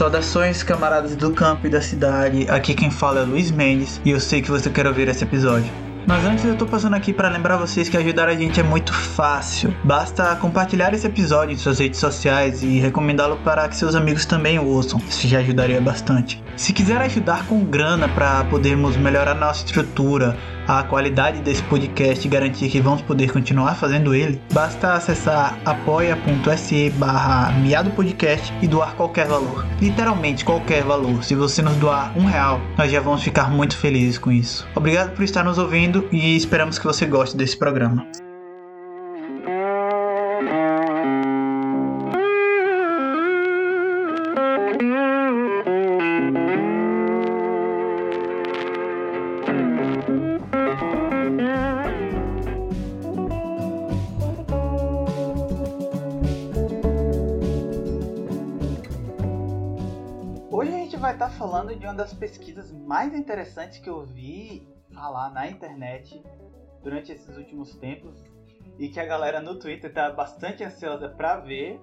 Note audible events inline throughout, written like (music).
Saudações, camaradas do campo e da cidade. Aqui quem fala é Luiz Mendes e eu sei que você quer ouvir esse episódio. Mas antes eu tô passando aqui para lembrar vocês que ajudar a gente é muito fácil. Basta compartilhar esse episódio em suas redes sociais e recomendá-lo para que seus amigos também ouçam. Isso já ajudaria bastante. Se quiser ajudar com grana para podermos melhorar nossa estrutura, a qualidade desse podcast e garantir que vamos poder continuar fazendo ele, basta acessar apoia.se barra e doar qualquer valor. Literalmente qualquer valor. Se você nos doar um real, nós já vamos ficar muito felizes com isso. Obrigado por estar nos ouvindo e esperamos que você goste desse programa. Das pesquisas mais interessantes que eu vi falar na internet durante esses últimos tempos e que a galera no Twitter tá bastante ansiosa para ver.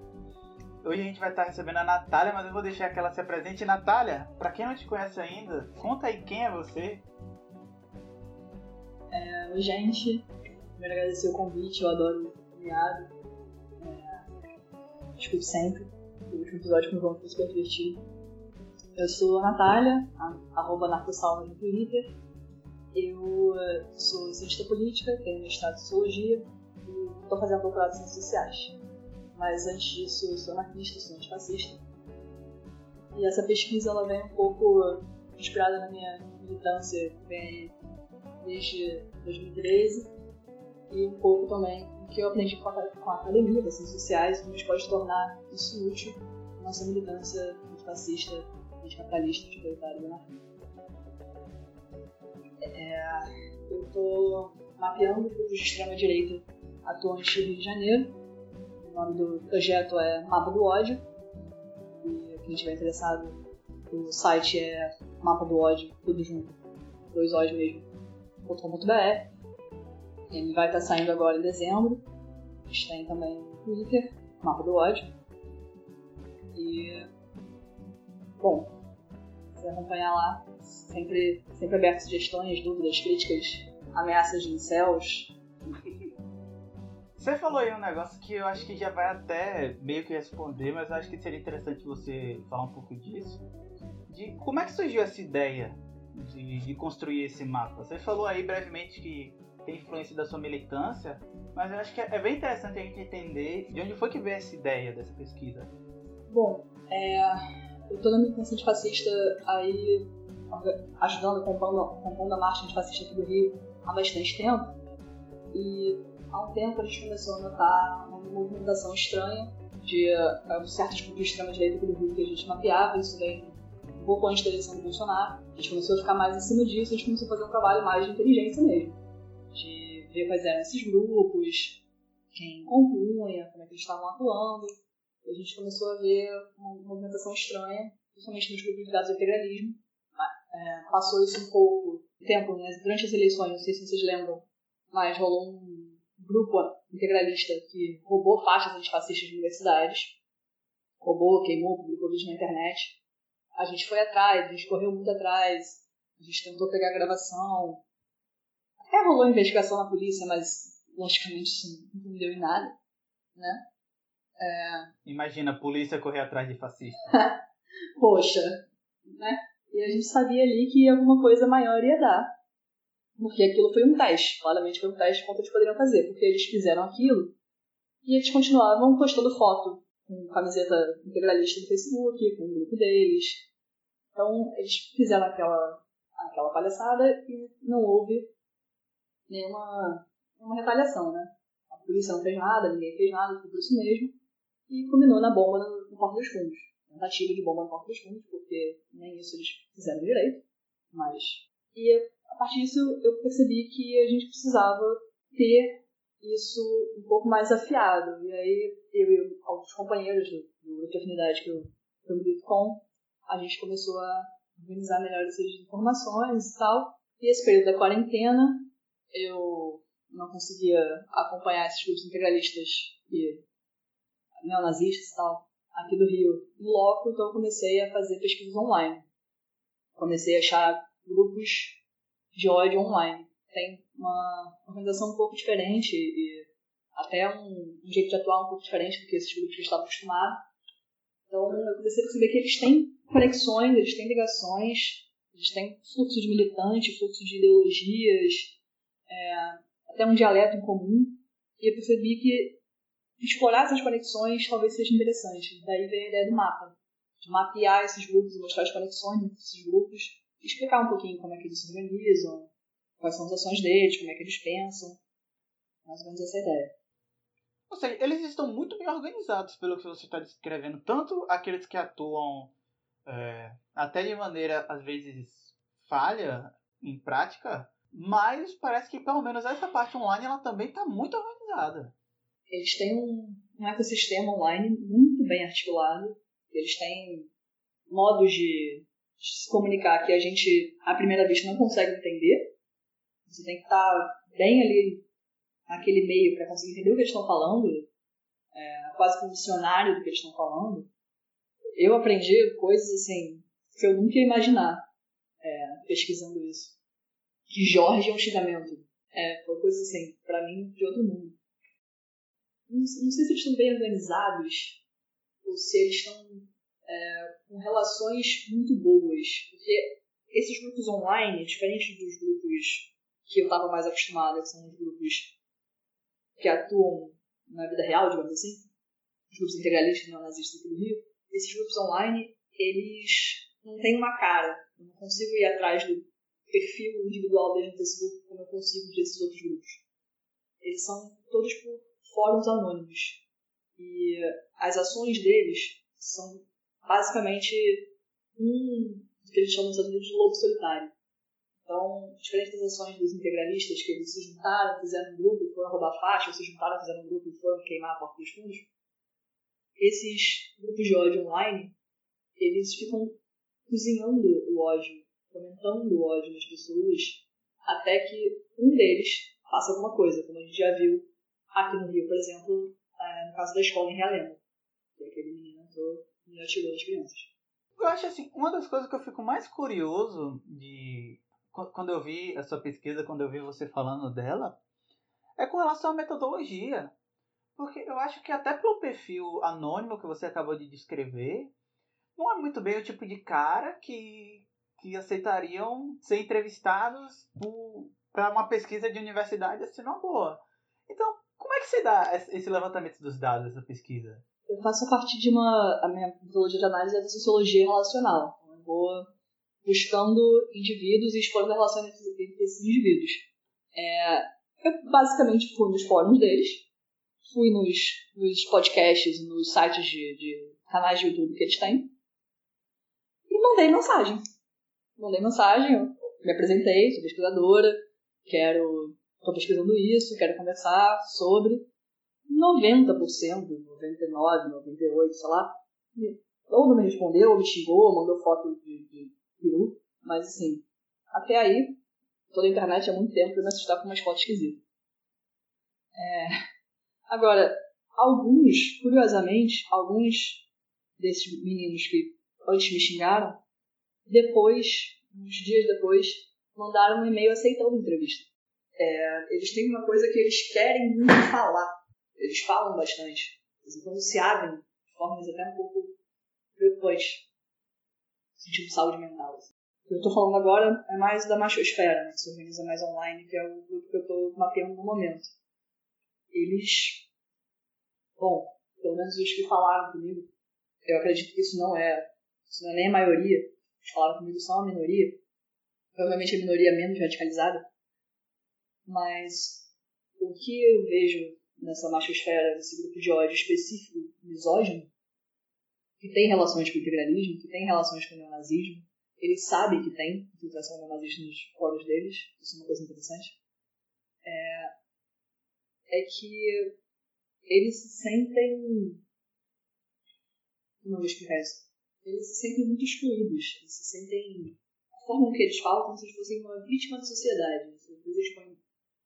Hoje a gente vai estar recebendo a Natália, mas eu vou deixar que ela se apresente. Natália, para quem não te conhece ainda, conta aí quem é você. É, oi, gente. Primeiro agradecer o convite, eu adoro o miado. É, escuto sempre. O último episódio com o João foi super divertido. Eu sou a Natália, arroba narcosalma no Twitter. Eu eh, sou cientista política, tenho mestrado em sociologia e estou fazendo doutorado em ciências sociais. Mas antes disso, eu sou anarquista, sou antifascista. E essa pesquisa ela vem um pouco inspirada na minha militância, vem desde 2013 e um pouco também o que eu aprendi com a, com a academia das ciências sociais, como a gente pode tornar isso útil na nossa militância antifascista anticapitalista, autoritário e anarquista. É, eu estou mapeando grupos de extrema-direita atuantes no Rio de Janeiro. O nome do projeto é Mapa do Ódio. E quem estiver interessado, o site é mapa do ódio, tudo junto, dois ódio mesmo, .com.br. Ele vai estar saindo agora em dezembro. A gente tem também no Twitter, Mapa do Ódio. E. Bom, acompanhar lá. Sempre, sempre aberto a sugestões, dúvidas, críticas, ameaças de incels. Você falou aí um negócio que eu acho que já vai até meio que responder, mas eu acho que seria interessante você falar um pouco disso. De como é que surgiu essa ideia de, de construir esse mapa? Você falou aí brevemente que tem influência da sua militância, mas eu acho que é bem interessante a gente entender de onde foi que veio essa ideia dessa pesquisa. Bom, é, eu tô na militância antifascista aí ajudando, compondo, compondo a marcha antifascista aqui do Rio há bastante tempo. E há um tempo a gente começou a notar uma movimentação estranha de uh, certos grupos de extrema-direita aqui do Rio que a gente mapeava, isso vem um pouco antes da eleição do Bolsonaro. A gente começou a ficar mais em cima disso, a gente começou a fazer um trabalho mais de inteligência mesmo. De ver quais eram esses grupos, quem compunha, como é que eles estavam atuando a gente começou a ver uma movimentação estranha, principalmente nos grupos ligados ao integralismo. É, passou isso um pouco tempo, né? durante as eleições, não sei se vocês lembram, mas rolou um grupo integralista que roubou faixas antifascistas de universidades, roubou, queimou, publicou vídeo na internet. A gente foi atrás, a gente correu muito atrás, a gente tentou pegar a gravação. Até rolou investigação na polícia, mas logicamente isso não deu em nada, né? É... Imagina a polícia correr atrás de fascista. (laughs) Poxa, né? E a gente sabia ali que alguma coisa maior ia dar. Porque aquilo foi um teste. Claramente foi um teste quanto eles poderiam fazer. Porque eles fizeram aquilo e eles continuavam postando foto com camiseta integralista no Facebook, com o grupo deles. Então eles fizeram aquela, aquela palhaçada e não houve nenhuma, nenhuma retaliação, né? A polícia não fez nada, ninguém fez nada, foi por isso mesmo e culminou na bomba no, no Porto dos Fundos. Tentativa de bomba no Porto dos Fundos, porque nem isso eles fizeram direito. Mas. E a partir disso eu percebi que a gente precisava ter isso um pouco mais afiado. E aí eu e alguns companheiros do, grupo de afinidade que eu, que milito com, a gente começou a organizar melhor essas informações e tal. E esse período da quarentena, eu não conseguia acompanhar esses grupos integralistas que neonazistas e tal, aqui do Rio em loco, então eu comecei a fazer pesquisas online. Comecei a achar grupos de ódio online. Tem uma organização um pouco diferente e até um, um jeito de atuar um pouco diferente do que esses grupos que eu estava acostumado. Então eu comecei a perceber que eles têm conexões, eles têm ligações, eles têm fluxo de militante, fluxo de ideologias, é, até um dialeto em comum. E eu percebi que explorar essas conexões talvez seja interessante. Daí veio a ideia do mapa, de mapear esses grupos e mostrar as conexões entre esses grupos, explicar um pouquinho como é que eles se organizam, quais são as ações deles, como é que eles pensam. Mais ou menos essa é a ideia. Ou seja, eles estão muito bem organizados pelo que você está descrevendo. Tanto aqueles que atuam é, até de maneira, às vezes, falha em prática, mas parece que pelo menos essa parte online ela também está muito organizada. Eles têm um, um ecossistema online muito bem articulado. Eles têm modos de se comunicar que a gente, à primeira vista, não consegue entender. Você tem que estar bem ali naquele meio para conseguir entender o que eles estão falando, é, quase como um dicionário do que eles estão falando. Eu aprendi coisas assim que eu nunca ia imaginar é, pesquisando isso. Que Jorge é um xingamento. É, foi coisa assim, para mim, de outro mundo. Não, sei se eles estão bem organizados ou se eles estão é, com relações muito boas. Porque esses grupos online, diferentes dos grupos que eu estava mais acostumada, que são os grupos que atuam na vida real, digamos assim, os grupos integralistas neonazistas aqui do Rio, esses grupos online, eles não têm uma cara. Eu não consigo ir atrás do perfil individual deles no Facebook como eu consigo desses outros grupos. Eles são todos por fóruns anônimos. E as ações deles são basicamente um que eles chamam de lobo solitário. Então, diferente das ações dos integralistas, que eles se juntaram, fizeram um grupo e foram roubar faixa, se juntaram, fizeram um grupo e foram queimar a porta dos fundos, esses grupos de ódio online, eles ficam cozinhando o ódio, fomentando o ódio nas pessoas, até que um deles faça alguma coisa, como a gente já viu aqui no Rio, por exemplo, é, no caso da escola em Realengo, que aquele menino entrou atirou nas crianças. Eu acho assim, uma das coisas que eu fico mais curioso de quando eu vi a sua pesquisa, quando eu vi você falando dela, é com relação à metodologia. Porque eu acho que até pelo perfil anônimo que você acabou de descrever, não é muito bem o tipo de cara que, que aceitariam ser entrevistados para uma pesquisa de universidade assim, não boa. Então, é que se dá esse levantamento dos dados, essa pesquisa? Eu faço a partir de uma. A minha metodologia de análise é da sociologia relacional. Então, eu vou buscando indivíduos e explorando a relação entre, esses indivíduos. É, eu basicamente fui nos fóruns deles, fui nos, nos podcasts, nos sites de, de canais de YouTube que eles têm e mandei mensagem. Mandei mensagem, me apresentei, sou pesquisadora, quero, estou pesquisando isso, quero conversar sobre 90%, 99%, 98%, sei lá, ou não me respondeu, ou me xingou, mandou foto de, de peru, mas assim, até aí, toda a internet há muito tempo eu me assustava com umas fotos esquisitas. É... Agora, alguns, curiosamente, alguns desses meninos que antes me xingaram, depois, uns dias depois, mandaram um e-mail aceitando a entrevista. É, eles têm uma coisa que eles querem muito falar. Eles falam bastante. Eles quando se abrem de formas até um pouco preocupantes sentido saúde mental. Assim. O que eu estou falando agora é mais da machosfera, né, que se organiza mais online, que é o grupo que eu estou mapeando no momento. Eles, bom, pelo menos os que falaram comigo, eu acredito que isso não é, isso não é nem a maioria, os que falaram comigo são a minoria, provavelmente a minoria menos radicalizada, mas o que eu vejo nessa machosfera, nesse grupo de ódio específico misógino, que tem relações com o integralismo, que tem relações com o neonazismo. Eles sabem que tem infiltração neonazista nos poros deles, isso é uma coisa interessante. É, é que eles se sentem. Como eu vou explicar isso? Eles se sentem muito excluídos, eles se sentem. A forma que eles falam como se eles fossem uma vítima da sociedade. Eles põem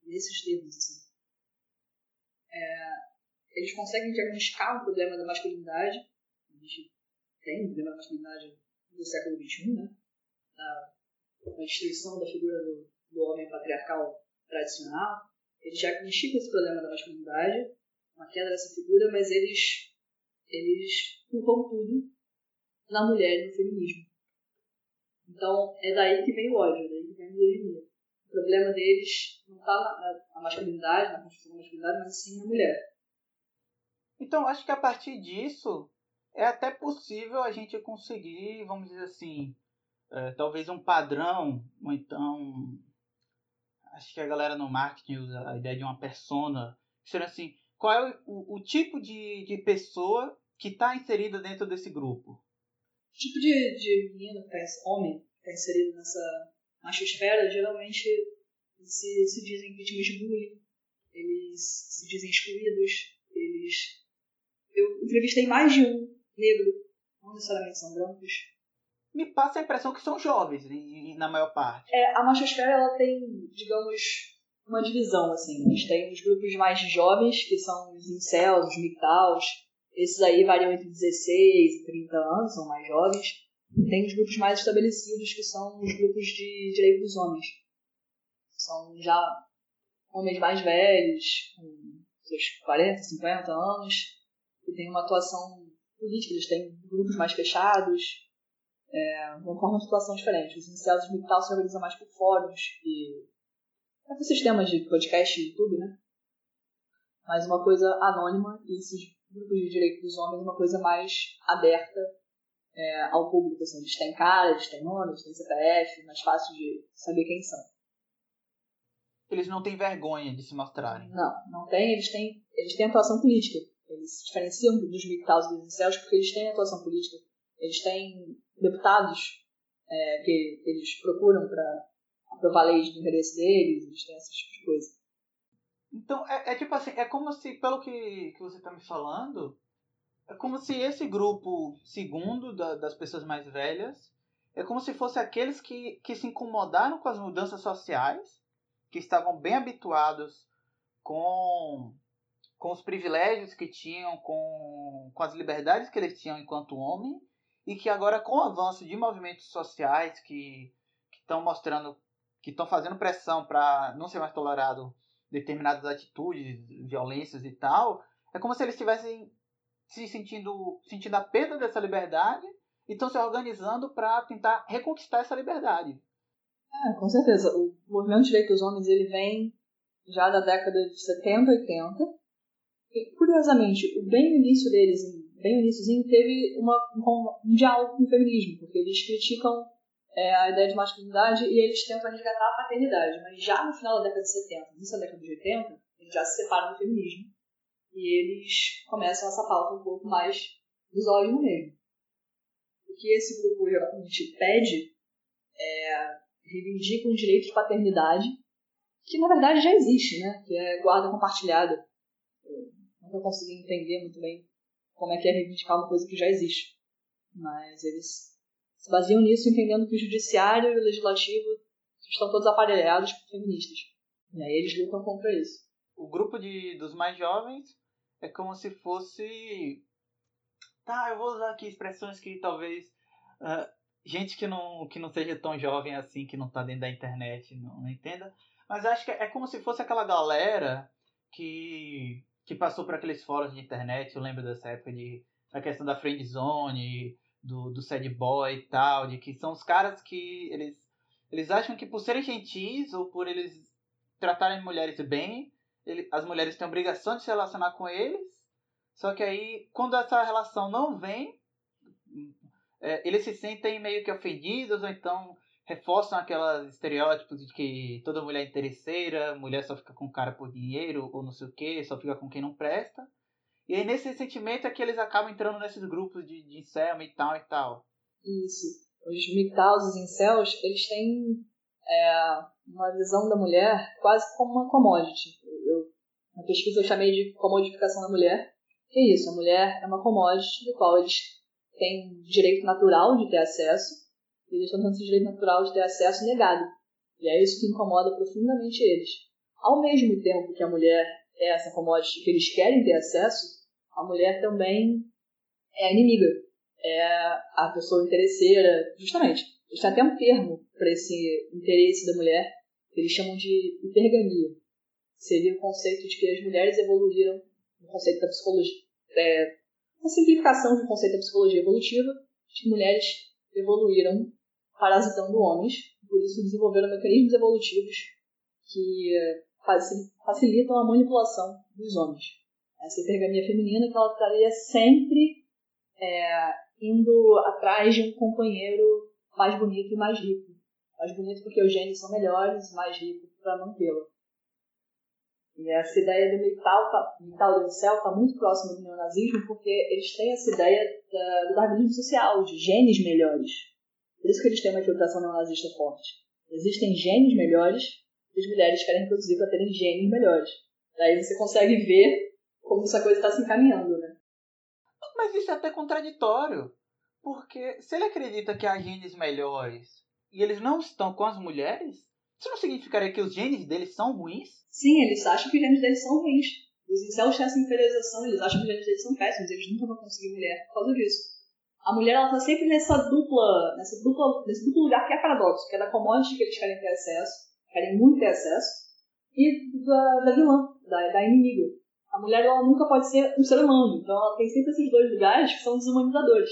nesses termos, assim. É, eles conseguem diagnosticar um problema da masculinidade A gente tem o problema da masculinidade do século XXI, né? Da, da destruição da figura do, do homem patriarcal tradicional. Eles com esse problema da masculinidade, uma queda dessa figura, mas eles, eles culpam tudo na mulher e no feminismo. Então, é daí que vem o ódio, é daí que vem a misoginia. O problema deles não está na, na, masculinidade, na construção da masculinidade, mas sim na mulher. Então, acho que a partir disso, é até possível a gente conseguir, vamos dizer assim, é, talvez um padrão, ou então. Acho que a galera no marketing usa a ideia de uma persona. Seria assim, qual é o, o, o tipo de, de pessoa que está inserida dentro desse grupo? O tipo de, de menino, que tá, homem, que está inserido nessa machosfera, geralmente se, se dizem vítimas de bullying, eles se dizem excluídos, eles eu entrevistei mais de um negro, não necessariamente são brancos. Me passa a impressão que são jovens, na maior parte. É, a machosfera ela tem, digamos, uma divisão, assim. A gente tem os grupos mais jovens, que são os incels, os migtaus. Esses aí variam entre 16 e 30 anos, são mais jovens. Tem os grupos mais estabelecidos, que são os grupos de direito dos homens. São já homens mais velhos, com seus 40, 50 anos, que tem uma atuação política, eles têm grupos mais fechados, é, uma situação diferente. Os iniciados de Mital se organizam mais por fóruns e ecossistemas de podcast e YouTube, né? Mas uma coisa anônima e esses grupos de direito dos homens uma coisa mais aberta é, ao público. Assim. Eles têm cara, eles têm nome, eles têm CPF, mais fácil de saber quem são. Eles não têm vergonha de se mostrarem. Não, não tem. Eles têm, eles têm atuação política. Eles se diferenciam dos MGTOWs e dos incels porque eles têm atuação política. Eles têm deputados é, que eles procuram para aprovar leis de interesse deles, eles têm esse tipo de coisa. Então, é, é tipo assim, é como se, pelo que, que você está me falando, é como se esse grupo segundo da, das pessoas mais velhas é como se fosse aqueles que, que se incomodaram com as mudanças sociais, que estavam bem habituados com com os privilégios que tinham, com, com as liberdades que eles tinham enquanto homem, e que agora, com o avanço de movimentos sociais que estão mostrando, que estão fazendo pressão para não ser mais tolerado determinadas atitudes, violências e tal, é como se eles estivessem se sentindo, sentindo a perda dessa liberdade e estão se organizando para tentar reconquistar essa liberdade. É, com certeza. O movimento de direitos dos homens ele vem já da década de 70, 80, curiosamente, o bem início deles, bem iníciozinho, teve uma, um, um diálogo com o feminismo, porque eles criticam é, a ideia de masculinidade e eles tentam resgatar a paternidade. Mas já no final da década de 70, início da década de 80, eles já se separam do feminismo e eles começam essa pauta um pouco mais misógino mesmo. O que esse grupo geralmente pede é reivindica um direito de paternidade que na verdade já existe, né? que é guarda compartilhada nunca consegui entender muito bem como é que é reivindicar uma coisa que já existe. Mas eles se baseiam nisso, entendendo que o judiciário e o legislativo estão todos aparelhados por feministas. E aí eles lutam contra isso. O grupo de, dos mais jovens é como se fosse. Tá, eu vou usar aqui expressões que talvez. Uh, gente que não, que não seja tão jovem assim, que não tá dentro da internet, não, não entenda. Mas acho que é como se fosse aquela galera que que passou por aqueles fóruns de internet, eu lembro dessa época de a questão da friend zone, do, do sad boy e tal, de que são os caras que eles, eles acham que por serem gentis ou por eles tratarem mulheres bem, ele, as mulheres têm obrigação de se relacionar com eles, só que aí, quando essa relação não vem, é, eles se sentem meio que ofendidos ou então reforçam aqueles estereótipos de que toda mulher é interesseira, mulher só fica com cara por dinheiro ou não sei o que, só fica com quem não presta. E aí nesse sentimento é que eles acabam entrando nesses grupos de, de incel e tal e tal. Isso. Os MGTOWs, os incels, eles têm é, uma visão da mulher quase como uma commodity. Na pesquisa eu chamei de comodificação da mulher. Que é isso, a mulher é uma commodity do qual eles têm direito natural de ter acesso, eles estão tendo esse direito natural de ter acesso negado. E é isso que incomoda profundamente eles. Ao mesmo tempo que a mulher é essa commodity que eles querem ter acesso, a mulher também é a inimiga. é a pessoa interesseira, justamente. Eles têm até um termo para esse interesse da mulher, que eles chamam de hipergamia. Seria o conceito de que as mulheres evoluíram, o conceito da psicologia, é, uma simplificação do conceito da psicologia evolutiva, de que mulheres evoluíram parasitando homens, por isso desenvolveram mecanismos evolutivos que facilitam a manipulação dos homens. Essa hipergamia feminina que ela estaria sempre é, indo atrás de um companheiro mais bonito e mais rico. Mais bonito porque os genes são melhores, mais rico para mantê-lo. Essa ideia do mital, tá, mital do céu está muito próximo do neonazismo porque eles têm essa ideia da, do darwinismo social, de genes melhores. Por isso que eles têm uma infiltração neonazista forte. Existem genes melhores que as mulheres querem reproduzir para terem genes melhores. Daí você consegue ver como essa coisa está se encaminhando, né? Mas isso é até contraditório. Porque se ele acredita que há genes melhores e eles não estão com as mulheres, isso não significaria que os genes deles são ruins? Sim, eles acham que os genes deles são ruins. Os incels têm essa inferiorização, eles acham que os genes deles são péssimos, eles nunca vão conseguir mulher por causa disso. A mulher, ela tá sempre nessa dupla, nessa dupla, nesse duplo lugar que é paradoxo, que é da commodity que eles querem ter acesso, querem muito ter acesso, e da, da vilã, da, da inimiga. A mulher, ela nunca pode ser um ser humano, então ela tem sempre esses dois lugares que são desumanizadores.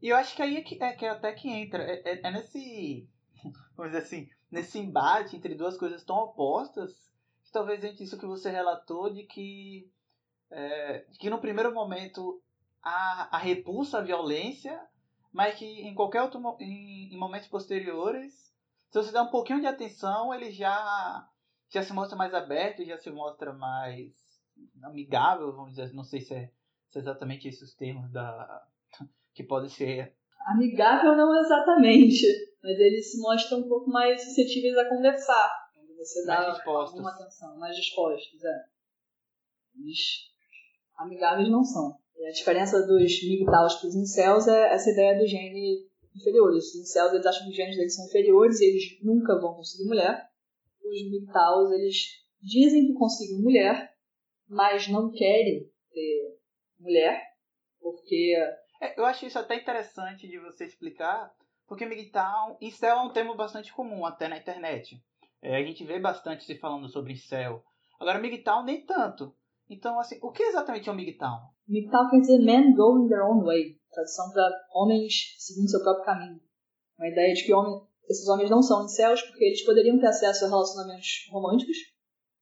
E eu acho que aí é que, é, que é até que entra. É, é, é, nesse. (laughs) Vamos dizer assim. Nesse embate entre duas coisas tão opostas. Que talvez entre isso que você relatou de que. É, que no primeiro momento a, a repulsa à violência, mas que em qualquer outro em, em momentos posteriores, se você der um pouquinho de atenção, ele já já se mostra mais aberto, já se mostra mais amigável, vamos dizer, não sei se é, se é exatamente esses os termos da (laughs) que pode ser. Amigável não exatamente, mas eles se mostram um pouco mais suscetíveis a conversar. Quando você dá mais dispostos. alguma atenção, mais dispostos, é. Eles amigáveis não são. E a diferença dos MGTOWs para os incels é essa ideia do gene inferior. Os incels eles acham que os genes deles são inferiores e eles nunca vão conseguir mulher. Os MGTOWs eles dizem que conseguem mulher, mas não querem ter mulher, porque é, eu acho isso até interessante de você explicar, porque MGTOW, incel é um termo bastante comum até na internet. É, a gente vê bastante se falando sobre incel. Agora, MGTOW nem tanto. Então, assim, o que exatamente é um MGTOW? MGTOW quer dizer Men Going Their Own Way. Tradução para homens seguindo seu próprio caminho. Uma ideia de que homem, esses homens não são incels porque eles poderiam ter acesso a relacionamentos românticos,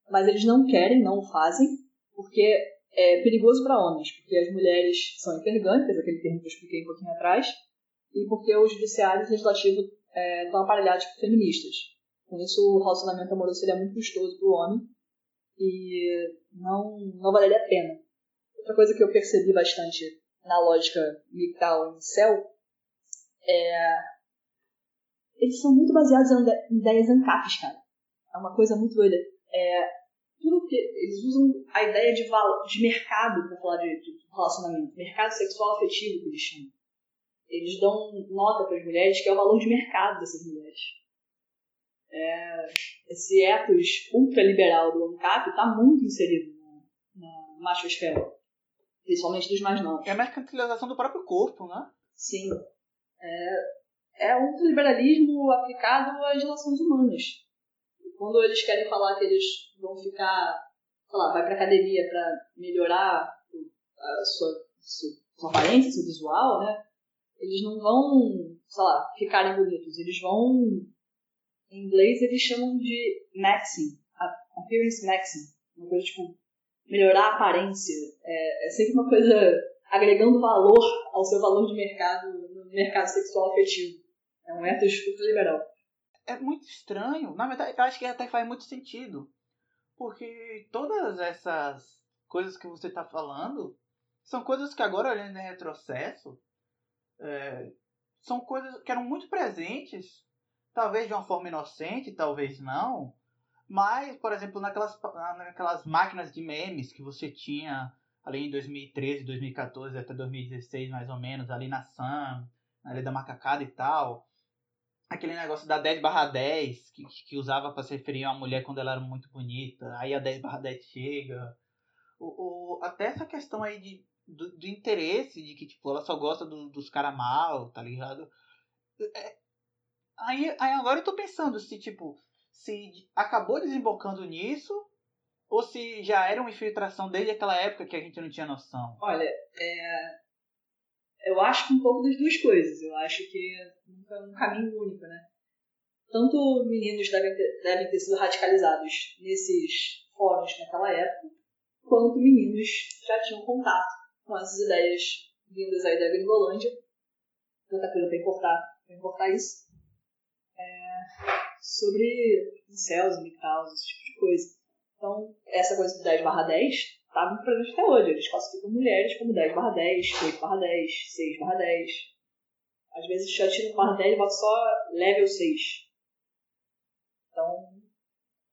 mas eles não querem, não o fazem, porque é perigoso para homens, porque as mulheres são hipergânicas, aquele termo que eu expliquei um pouquinho atrás, e porque os judiciários legislativos é, estão aparelhados por feministas. Com isso, o relacionamento amoroso seria muito custoso para o homem e não, não valeria a pena. Outra coisa que eu percebi bastante na lógica mital em céu é. Eles são muito baseados em ideias ANCAPs, cara. É uma coisa muito doida. É, tudo que eles usam a ideia de, de mercado para falar de, de, relacionamento, mercado sexual afetivo que eles chamam. Eles dão nota para as mulheres que é o valor de mercado dessas mulheres. É, esse ethos ultraliberal do ANCAP está muito inserido na, na machosfera, principalmente dos mais novos. É a mercantilização do próprio corpo, né? Sim. É, é ultraliberalismo aplicado às relações humanas quando eles querem falar que eles vão ficar, sei lá, vai pra academia para melhorar a sua, sua, sua aparência, seu visual, né? Eles não vão, sei lá, ficarem bonitos. Eles vão, em inglês eles chamam de maxing, appearance maxing. Uma coisa tipo, melhorar a aparência. É, é sempre uma coisa agregando valor ao seu valor de mercado no mercado sexual afetivo. É um ethos ultraliberal é muito estranho. Na verdade, eu acho que até faz muito sentido. Porque todas essas coisas que você está falando são coisas que agora, olhando em retrocesso, é, são coisas que eram muito presentes, talvez de uma forma inocente, talvez não, mas, por exemplo, naquelas, naquelas máquinas de memes que você tinha ali em 2013, 2014 até 2016, mais ou menos, ali na Sam, ali da macacada e tal, aquele negócio da 10 barra 10, que, que usava para se referir a uma mulher quando ela era muito bonita, aí a 10 barra 10 chega. O, até essa questão aí de, do, do, interesse de que, tipo, ela só gosta do, dos caras mal, tá ligado? É, aí, aí agora eu tô pensando se, tipo, se acabou desembocando nisso ou se já era uma infiltração desde aquela época que a gente não tinha noção. Olha, é... eu acho que um pouco das duas coisas. Eu acho que é um caminho único, né? Tanto meninos devem ter, devem ter sido radicalizados nesses fóruns naquela época, quanto meninos já tinham contato com essas ideias vindas aí da Gringolândia. Tanta coisa para importar, pra importar isso. É, sobre céus, micaus, esse tipo de coisa. Então, essa coisa do 10 barra 10 está muito presente até hoje. Eles classificam mulheres como 10 barra 10, 8 barra 10, 6 barra 10. Às vezes já tira um barra 10 e bota só level 6. Então,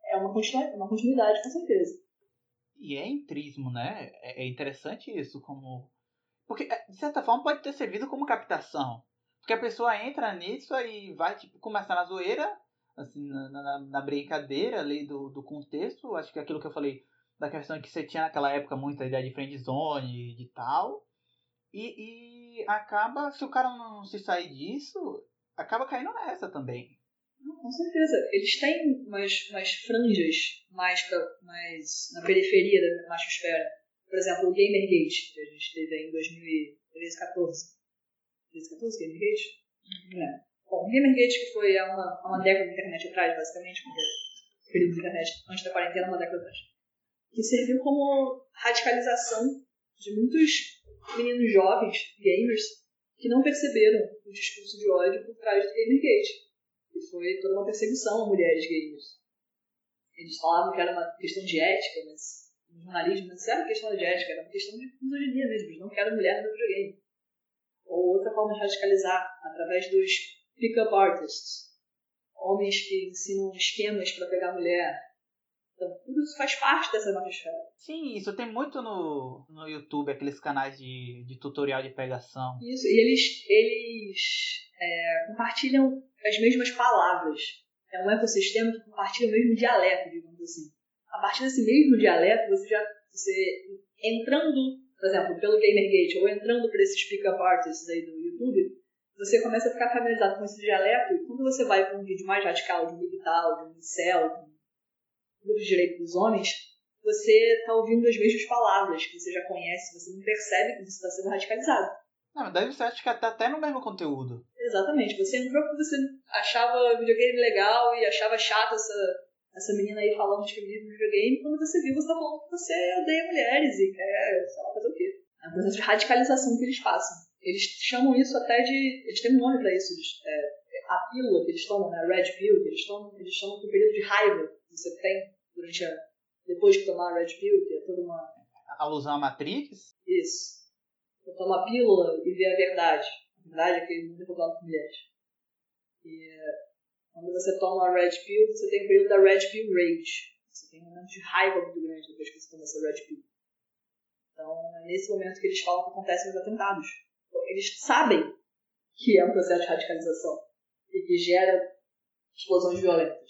é uma continuidade, uma continuidade com certeza. E é entrismo, né? É, é interessante isso, como. Porque, é, de certa forma, pode ter servido como captação. Porque a pessoa entra nisso e vai, tipo, começar na zoeira, assim, na, na, na, brincadeira ali do, do contexto. Acho que é aquilo que eu falei da questão que você tinha naquela época muita ideia de friend zone e tal. E, e acaba, se o cara não se sair disso, acaba caindo nessa também. Com certeza. Eles têm umas, umas franjas mais, pra, mais na periferia da machosfera. Por exemplo, o Gamergate, que a gente teve aí em 2013, 14. 13, 14, Gamergate? Uhum. É. Bom, o Gamergate, que foi há uma, uma década de internet atrás, basicamente, porque o período de internet antes da quarentena, uma década atrás, que serviu como radicalização de muitos meninos jovens, gamers, que não perceberam o discurso de ódio por trás do Gamergate. E foi toda uma perseguição a mulheres gamers. Eles falavam que era uma questão de ética, mas no jornalismo não era questão de ética, era uma questão de misoginia mesmo. Eles não querem mulher no videogame. Ou outra forma de radicalizar, através dos pick-up artists, homens que ensinam esquemas para pegar mulher. Então, tudo isso faz parte dessa atmosfera. Sim, isso tem muito no, no YouTube, aqueles canais de, de tutorial de pegação. Isso, e eles, eles é, compartilham as mesmas palavras. É um ecossistema que compartilha o mesmo dialeto, digamos assim. A partir desse mesmo dialeto, você já, você entrando, por exemplo, pelo Gamergate, ou entrando por esses pick-up artists aí do YouTube, você começa a ficar familiarizado com esse dialeto e quando você vai para um vídeo mais radical de um militar, de um incel, de um grupo de direito dos homens, você está ouvindo as mesmas palavras que você já conhece, você não percebe que você está sendo radicalizado. Não, daí você acha que está até no mesmo conteúdo. Exatamente. Você entrou porque você achava videogame legal e achava chato essa, essa menina aí falando de feminismo no videogame. Quando você viu, você está falando que você odeia mulheres e quer, sei lá, fazer o quê. É um processo de radicalização que eles passam. Eles chamam isso até de. Eles têm um nome para isso. É, a pílula que eles tomam, né? A red pill, que eles tomam, eles chamam do período de raiva que você tem durante a, depois de tomar a red pill, que é toda uma. Alusão à Matrix? Isso. Você toma a pílula e vê a verdade. Verdade é que não tem problema com mulheres. E quando você toma a red pill, você tem o período da red pill rage. Você tem um momento de raiva muito grande depois que você toma essa red pill. Então, é nesse momento que eles falam que acontecem os atentados eles sabem que é um processo de radicalização e que gera explosões violentas.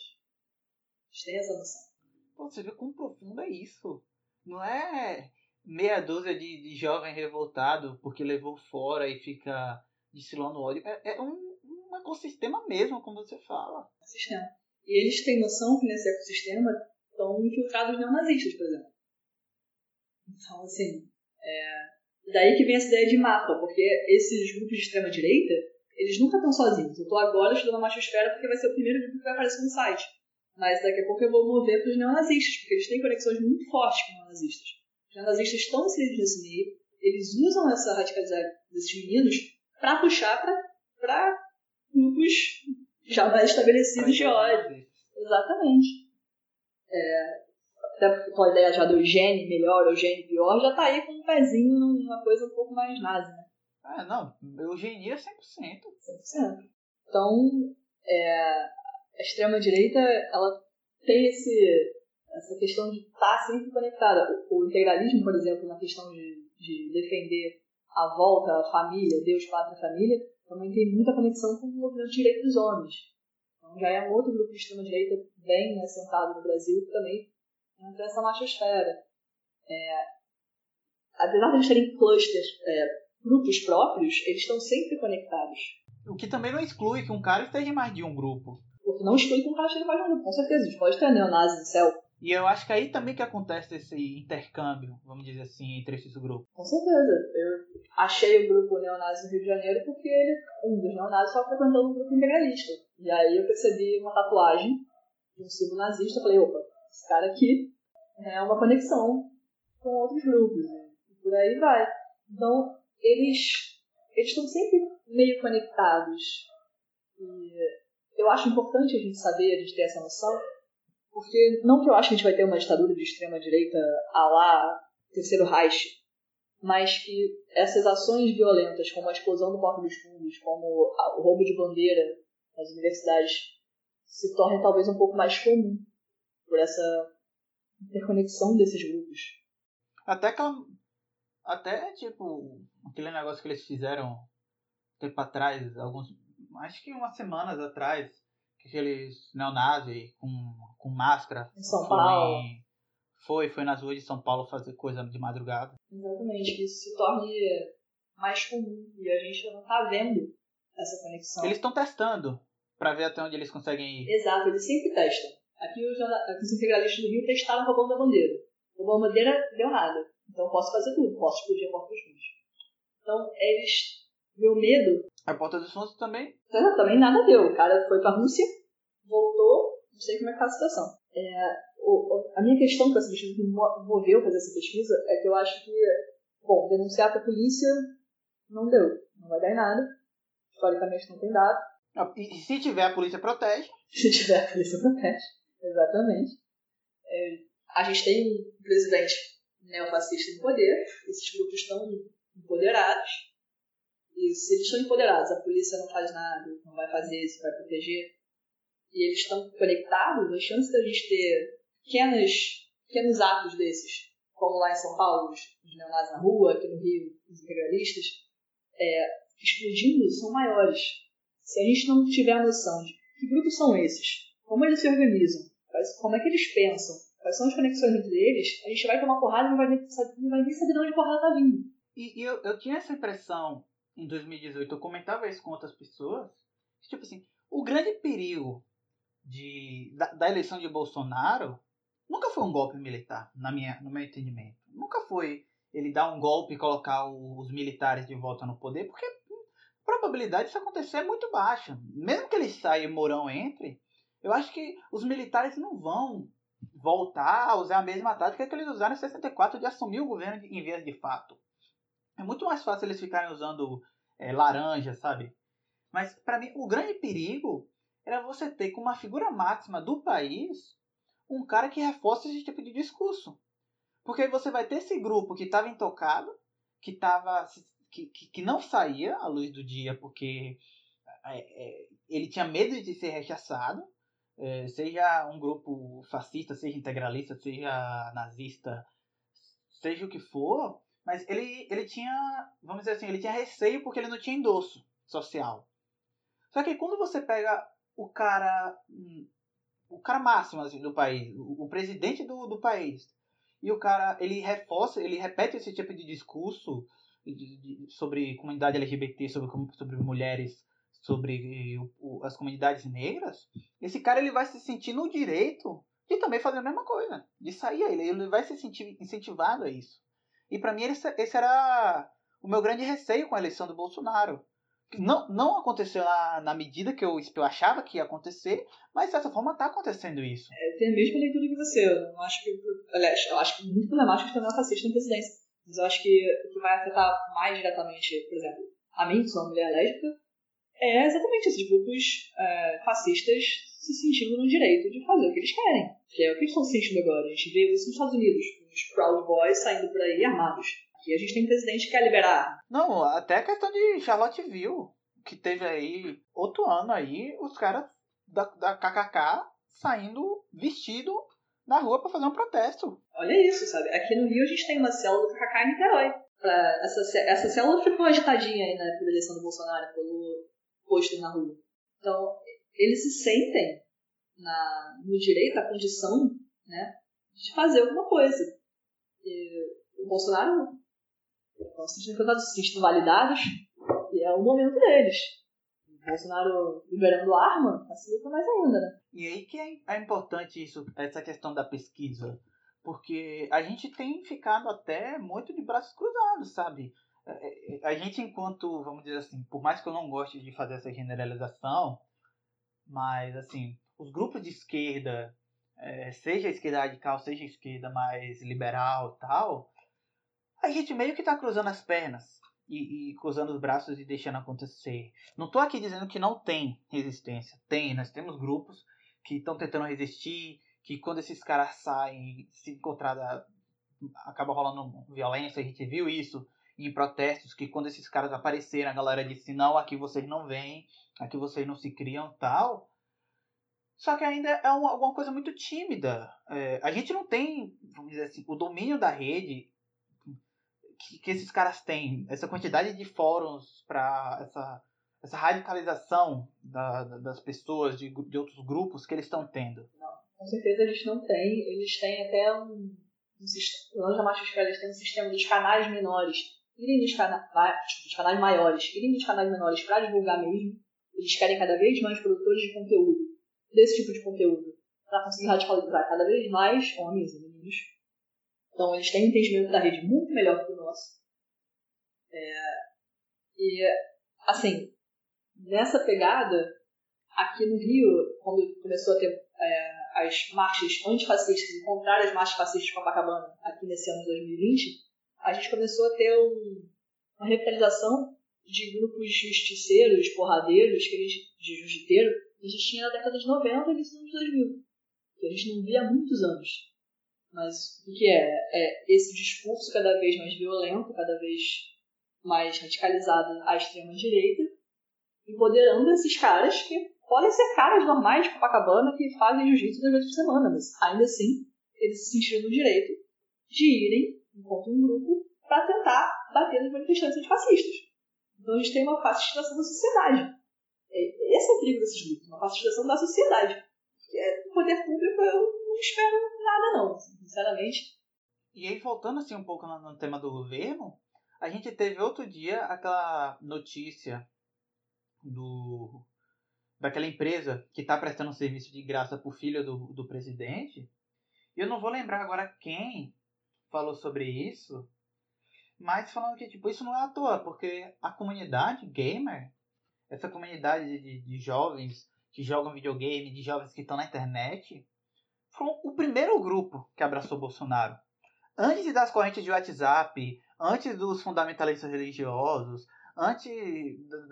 Eles têm essa noção. Você vê quão profundo é isso. Não é meia dúzia de, de jovem revoltado porque levou fora e fica destilando ódio. É, é um, um ecossistema mesmo, como você fala. Sistema. E eles têm noção que nesse ecossistema estão infiltrados neonazistas, por exemplo. Então, assim, é, Daí que vem essa ideia de mapa, porque esses grupos de extrema-direita, eles nunca estão sozinhos. Eu estou agora estudando a machosfera porque vai ser o primeiro grupo que vai aparecer no site. Mas daqui a pouco eu vou mover para os neonazistas, porque eles têm conexões muito fortes com neonazistas. Os neonazistas estão inseridos nesse meio, eles usam essa radicalização desses meninos para puxar para grupos já mais estabelecidos de ódio. Exatamente. É, até porque com a ideia já do Eugênio melhor, Eugênio pior, já tá aí com um pezinho numa coisa um pouco mais nazi, né? Ah, não, eugenia é 100%. 100%. Então, é, a extrema-direita, ela tem esse, essa questão de estar tá sempre conectada. O, o, integralismo, por exemplo, na questão de, de defender a volta à família, Deus, pátria, família, também tem muita conexão com o movimento de direito dos homens. Então, já é um outro grupo de extrema-direita bem assentado no Brasil que também entra essa machosfera. É, apesar de eles terem clusters, é, grupos próprios, eles estão sempre conectados. O que também não exclui que um cara esteja em mais de um grupo. O que não exclui que um cara esteja em mais de um grupo, com certeza. A gente pode ter neonazis no céu. E eu acho que aí também que acontece esse intercâmbio, vamos dizer assim, entre esses grupos. Com certeza. Eu achei o grupo neonazi no Rio de Janeiro porque ele, um dos neonazis estava frequentando um grupo integralista. E aí eu percebi uma tatuagem de um símbolo nazista. Falei, opa, esse cara aqui é uma conexão com outros grupos. E por aí vai. Então, eles eles estão sempre meio conectados. E eu acho importante a gente saber, a gente ter essa noção, porque não que eu acho que a gente vai ter uma ditadura de extrema-direita a lá Terceiro Reich, mas que essas ações violentas, como a explosão do Porto dos Fundos, como o roubo de bandeira nas universidades, se tornem talvez um pouco mais comum por essa interconexão desses grupos. Até que até tipo aquele negócio que eles fizeram tempo atrás, alguns acho que umas semanas atrás, aqueles neonazis com, com máscara em São Paulo. Foi, foi nas ruas de São Paulo fazer coisa de madrugada. Exatamente, que isso se torne mais comum e a gente não tá vendo essa conexão. Eles estão testando para ver até onde eles conseguem ir. Exato, eles sempre testam. Aqui os, aqui os integralistas do Rio testaram roubando a bandeira. Roubando a bandeira deu nada. Então posso fazer tudo, posso explodir a porta dos fundos. Então eles. Meu medo. A porta dos fundos também? É, também nada deu. O cara foi pra Rússia, voltou, não sei como é que tá a situação. É, o, a minha questão com essa pesquisa que me moveu fazer essa pesquisa é que eu acho que, bom, denunciar pra polícia não deu. Não vai dar em nada. Historicamente não tem dado. E se tiver, a polícia protege. (laughs) Se tiver, a polícia protege. Exatamente. É, a gente tem um presidente neofascista no poder, esses grupos estão empoderados, e se eles estão empoderados, a polícia não faz nada, não vai fazer isso, vai proteger, e eles estão conectados, a chance da gente ter pequenos, pequenos atos desses, como lá em São Paulo, os, neonazis na rua, aqui no Rio, os integralistas, é, explodindo, são maiores. Se a gente não tiver a noção de que grupos são esses, como eles se organizam, como é que eles pensam, quais são as conexões entre eles, a gente vai tomar porrada e não vai nem saber, de onde a porrada tá vindo. E, e eu, eu tinha essa impressão em 2018, eu comentava isso com outras pessoas, tipo assim, o grande perigo de, da, da, eleição de Bolsonaro nunca foi um golpe militar, na minha, no meu entendimento. Nunca foi ele dar um golpe e colocar os militares de volta no poder, porque a probabilidade disso acontecer é muito baixa. Mesmo que ele saia e Mourão entre, eu acho que os militares não vão voltar a usar a mesma tática que eles usaram em 64 de assumir o governo em vez de fato. É muito mais fácil eles ficarem usando é, laranja, sabe? Mas para mim o grande perigo era você ter como uma figura máxima do país um cara que reforça esse tipo de discurso. Porque você vai ter esse grupo que estava intocado, que, tava, que, que, que, não saía à luz do dia porque é, é, ele tinha medo de ser rechaçado, é, seja um grupo fascista, seja integralista, seja nazista, seja o que for, mas ele, ele tinha, vamos dizer assim, ele tinha receio porque ele não tinha endosso social. Só que quando você pega o cara, o cara máximo assim, do país, o, o presidente do, do país, e o cara, ele reforça, ele repete esse tipo de discurso de, de, sobre comunidade LGBT, sobre, sobre mulheres sobre o, as comunidades negras, esse cara ele vai se sentir no direito de também fazer a mesma coisa, de sair, ele, ele vai se sentir incentivado a isso. E para mim esse, era o meu grande receio com a eleição do Bolsonaro. Não, não aconteceu na, na medida que eu, eu achava que ia acontecer, mas de certa forma está acontecendo isso. É, tem a mesma leitura que você. Eu não acho que. Aliás, eu acho que é muito problemático ter um fascista na presidência. Mas eu acho que o que vai afetar mais diretamente, por exemplo, a mim, que sou uma mulher lésbica, é exatamente esses grupos é, fascistas se sentindo no direito de fazer o que eles querem. Que é o que eles estão se sentindo agora. A gente vê isso nos Estados Unidos, os Proud Boys saindo por aí armados. Aqui a gente tem um presidente que quer liberar. Não, até a questão de Charlottesville, que teve aí outro ano aí, os caras da, da KKK saindo vestido na rua para fazer um protesto. Olha isso, sabe? Aqui no Rio a gente tem uma célula do KKK em Niterói. Pra essa, essa célula ficou agitadinha aí na eleição do Bolsonaro pelo pôster na rua. Então, eles se sentem na, no direito, à condição né, de fazer alguma coisa. E Bolsonaro se os se sentindo validados, é o momento deles. O Bolsonaro liberando arma, facilita mais ainda, né? E aí que é, é importante isso, essa questão da pesquisa. Porque a gente tem ficado até muito de braços cruzados, sabe? É, é, a gente, enquanto, vamos dizer assim, por mais que eu não goste de fazer essa generalização, mas, assim, os grupos de esquerda, seja a esquerda radical, seja a esquerda mais liberal tal, a gente meio que tá cruzando as pernas e, e, cruzando os braços e deixando acontecer. Não tô aqui dizendo que não tem resistência. Tem, nós temos grupos que estão tentando resistir, que quando esses caras saem, se encontrar, acaba rolando violência, a gente viu isso em protestos, que quando esses caras apareceram, a galera disse, não, aqui vocês não vêm, aqui vocês não se criam tal. Só que ainda é uma, alguma coisa muito tímida. É, a gente não tem, vamos dizer assim, o domínio da rede que, que esses caras têm, essa quantidade de fóruns para essa, essa radicalização da, da, das pessoas, de, de outros grupos que eles estão tendo. Não, com certeza gente não tem. Eles têm até um, um sistema, Anja eles têm um sistema dos canais menores irem tipo, nos canais maiores, irem nos canais menores para divulgar mesmo. Eles querem cada vez mais produtores de conteúdo, desse tipo de conteúdo, para conseguir radicalizar cada vez mais homens e meninos. Então, eles têm um entendimento da rede muito melhor que o nosso. É, e, assim, nessa pegada, aqui no Rio, quando começou a ter é, as marchas antifascistas, contrárias às marchas fascistas de Copacabana, aqui nesse ano de 2020, a gente começou a ter um, uma revitalização de grupos justiceiros, porradeiros, que gente, de jiu-jiteiro, que a gente tinha na década de 90 e início dos anos 2000, que a gente não via há muitos anos. Mas o que é? É esse discurso cada vez mais violento, cada vez mais radicalizado à extrema-direita, empoderando esses caras que podem ser caras normais de Copacabana que fazem jiu-jitsu duas vezes por semana, mas ainda assim eles se sentiram no direito de irem enquanto um grupo, para tentar bater nas manifestantes antifascistas. Então a gente tem uma fascistização da sociedade. É, esse é o perigo desses grupos, uma fascistização da sociedade. Porque no poder público eu não espero nada não, sinceramente. E aí, voltando assim um pouco no, tema do governo, a gente teve outro dia aquela notícia do daquela empresa que está prestando um serviço de graça para o filho do, do presidente. Eu não vou lembrar agora quem, falou sobre isso, mas falando que tipo, isso não é à toa, porque a comunidade gamer, essa comunidade de, de jovens que jogam videogame, de jovens que estão na internet, foi o primeiro grupo que abraçou Bolsonaro. Antes das correntes de WhatsApp, antes dos fundamentalistas religiosos, antes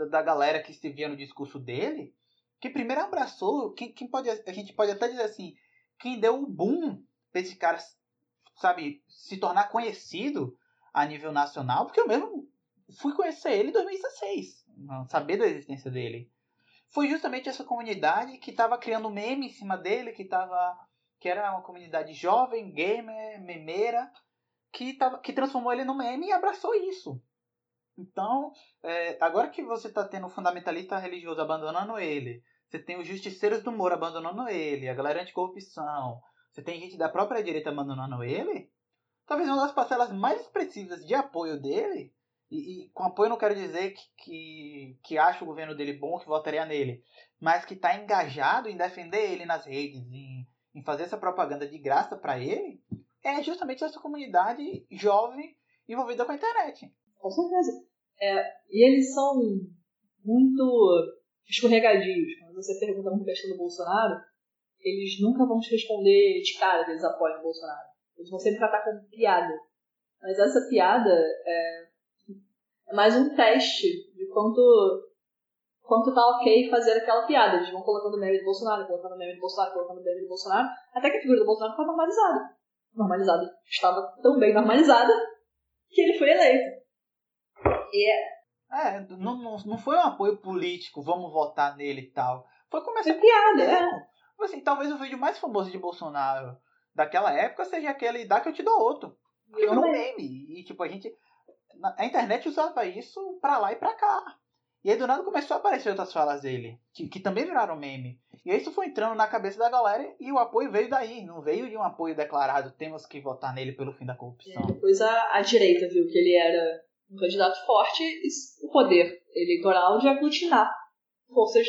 da, galera que se via no discurso dele, que primeiro abraçou, quem, quem pode, a gente pode até dizer assim, quem deu o boom para esse cara sabe, se tornar conhecido a nível nacional, porque eu mesmo fui conhecer ele em 2016, saber da existência dele. Foi justamente essa comunidade que estava criando meme em cima dele, que tava, que era uma comunidade jovem, gamer, memeira, que, tava, que transformou ele no meme e abraçou isso. Então, é, agora que você está tendo o fundamentalista religioso abandonando ele, você tem os justiceiros do humor abandonando ele, a galera anticorrupção, você tem gente da própria direita abandonando ele, talvez uma das parcelas mais expressivas de apoio dele, e, e com apoio não quero dizer que, que, que acha o governo dele bom, que votaria nele, mas que está engajado em defender ele nas redes, em, em fazer essa propaganda de graça para ele, é justamente essa comunidade jovem envolvida com a internet. Com certeza. É, e eles são muito escorregadios. Quando você pergunta uma questão do Bolsonaro, eles nunca vão te responder de cara que eles apoiam o Bolsonaro. Eles vão sempre tratar como piada. Mas essa piada é, é mais um teste de quanto quanto tá ok fazer aquela piada. Eles vão colocando meme do Bolsonaro, colocando meme do Bolsonaro, colocando meme do Bolsonaro, até que a figura do Bolsonaro foi normalizada. Normalizada. Estava tão bem normalizada que ele foi eleito. E é... É, não, não, não foi um apoio político, vamos votar nele e tal. Foi começar é piada, é. Tipo assim, talvez o vídeo mais famoso de Bolsonaro daquela época seja aquele dá que eu te dou outro. Que virou um meme. E tipo, a gente. A internet usava isso pra lá e pra cá. E aí do nada começou a aparecer outras falas dele, que, que também viraram meme. E aí isso foi entrando na cabeça da galera e o apoio veio daí. Não veio de um apoio declarado, temos que votar nele pelo fim da corrupção. É, depois a, a direita viu que ele era um candidato forte e o poder eleitoral de aglutinar forças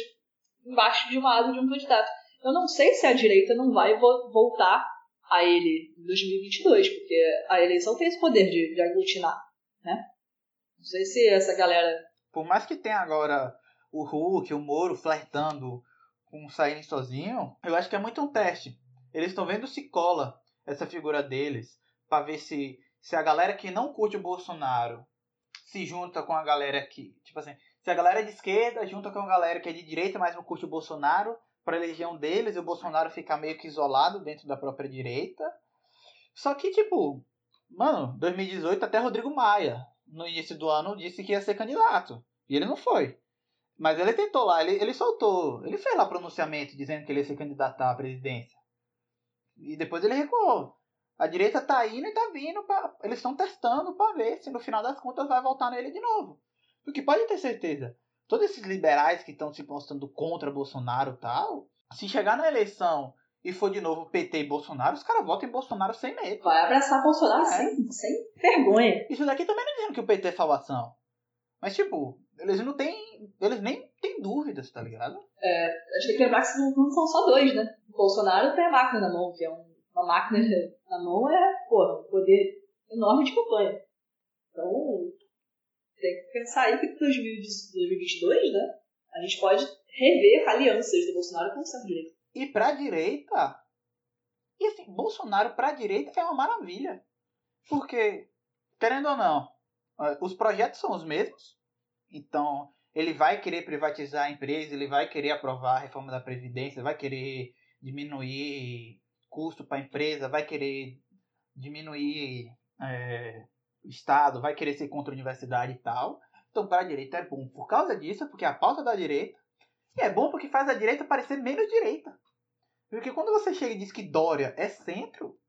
embaixo de uma asa de um candidato. Eu não sei se a direita não vai vo voltar a ele em 2022, porque a eleição tem esse poder de, de aglutinar, né? Não sei se essa galera... Por mais que tenha agora o Hulk, o Moro flertando com saírem sozinho, eu acho que é muito um teste. Eles estão vendo se cola essa figura deles, para ver se, se a galera que não curte o Bolsonaro se junta com a galera que, tipo assim, se a galera é de esquerda junta com a galera que é de direita, mas não curte o Bolsonaro, para a legião deles, e o Bolsonaro ficar meio que isolado dentro da própria direita. Só que, tipo, mano, 2018 até Rodrigo Maia, no início do ano, disse que ia ser candidato. E ele não foi. Mas ele tentou lá, ele, ele soltou, ele fez lá pronunciamento dizendo que ele ia se candidatar à presidência. E depois ele recuou. A direita tá indo e tá vindo, pra, eles estão testando para ver se no final das contas vai voltar nele de novo. Porque pode ter certeza, todos esses liberais que estão se postando contra Bolsonaro tal, se chegar na eleição e for de novo PT e Bolsonaro, os caras votam em Bolsonaro sem medo. Vai abraçar Bolsonaro é. sem, sem vergonha. Isso daqui também não dizendo que o PT é salvação. Mas, tipo, eles não têm. Eles nem têm dúvidas, tá ligado? É, acho que tem que lembrar que não são só dois, né? O Bolsonaro tem a máquina na mão, que é um, uma máquina na mão, é, porra, um poder enorme de campanha. Então, tem que pensar aí que 2022, né? A gente pode rever alianças do Bolsonaro com o centro-direita. E pra direita. E assim, Bolsonaro pra direita é uma maravilha. Porque, querendo ou não, os projetos são os mesmos. Então, ele vai querer privatizar a empresa, ele vai querer aprovar a reforma da Previdência, vai querer diminuir custo para a empresa, vai querer diminuir é, Estado, vai querer ser contra a universidade e tal. Então, para a direita é bom por causa disso, porque é a pauta da direita. E é bom porque faz a direita parecer menos direita. Porque quando você chega e diz que Dória é centro,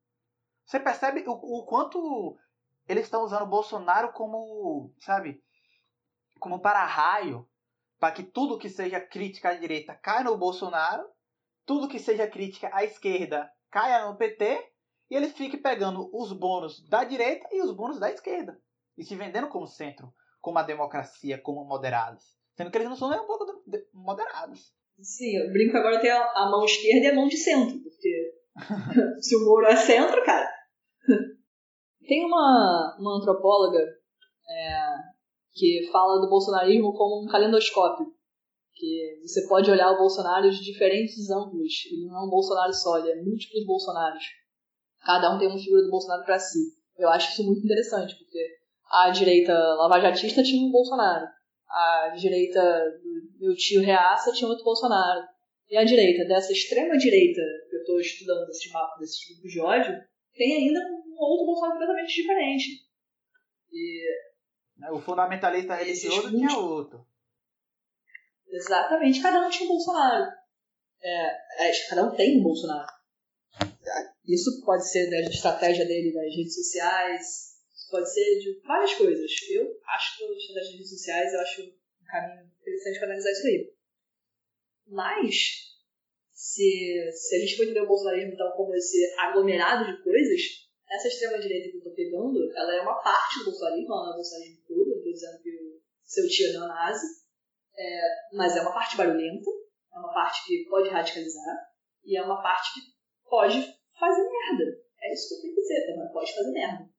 você percebe o, o quanto eles estão usando o Bolsonaro como, sabe, como para-raio para que tudo que seja crítica à direita caia no Bolsonaro, tudo que seja crítica à esquerda caia no PT, e eles fiquem pegando os bônus da direita e os bônus da esquerda. E se vendendo como centro, como a democracia, como moderados. Sendo que eles não são nem um pouco moderados. Sim, eu brinco agora tem a mão esquerda e a mão de centro, porque (laughs) se o Moro é centro, cara. (laughs) tem uma, uma antropóloga é, que fala do bolsonarismo como um calendoscópio. Que você pode olhar o Bolsonaro de diferentes ângulos. Ele não é um Bolsonaro só, ele é múltiplos Bolsonaros. Cada um tem uma figura do Bolsonaro para si. Eu acho isso muito interessante, porque a direita lavajatista tinha um Bolsonaro. A direita do meu tio Reaça tinha outro Bolsonaro. E a direita, dessa extrema direita que eu estou estudando desses, desses grupos de ódio, tem ainda um outro Bolsonaro completamente diferente. E o fundamentalista religioso tinha outro. Exatamente, cada um tinha um Bolsonaro. É, é, cada um tem um Bolsonaro. Isso pode ser da estratégia dele nas redes sociais, pode ser de várias coisas. Eu acho que a estratégia das redes sociais eu acho um caminho interessante para analisar isso aí. Mas, se, se a gente for entender o bolsonarismo então como esse aglomerado de coisas, essa extrema-direita que eu estou pegando, ela é uma parte do bolsonarismo, ela é o bolsonarismo todo, estou dizendo que o seu tio é neonazi, é, mas é uma parte barulhenta, é uma parte que pode radicalizar, e é uma parte que pode fazer merda. É isso que eu tenho que dizer, também pode fazer merda.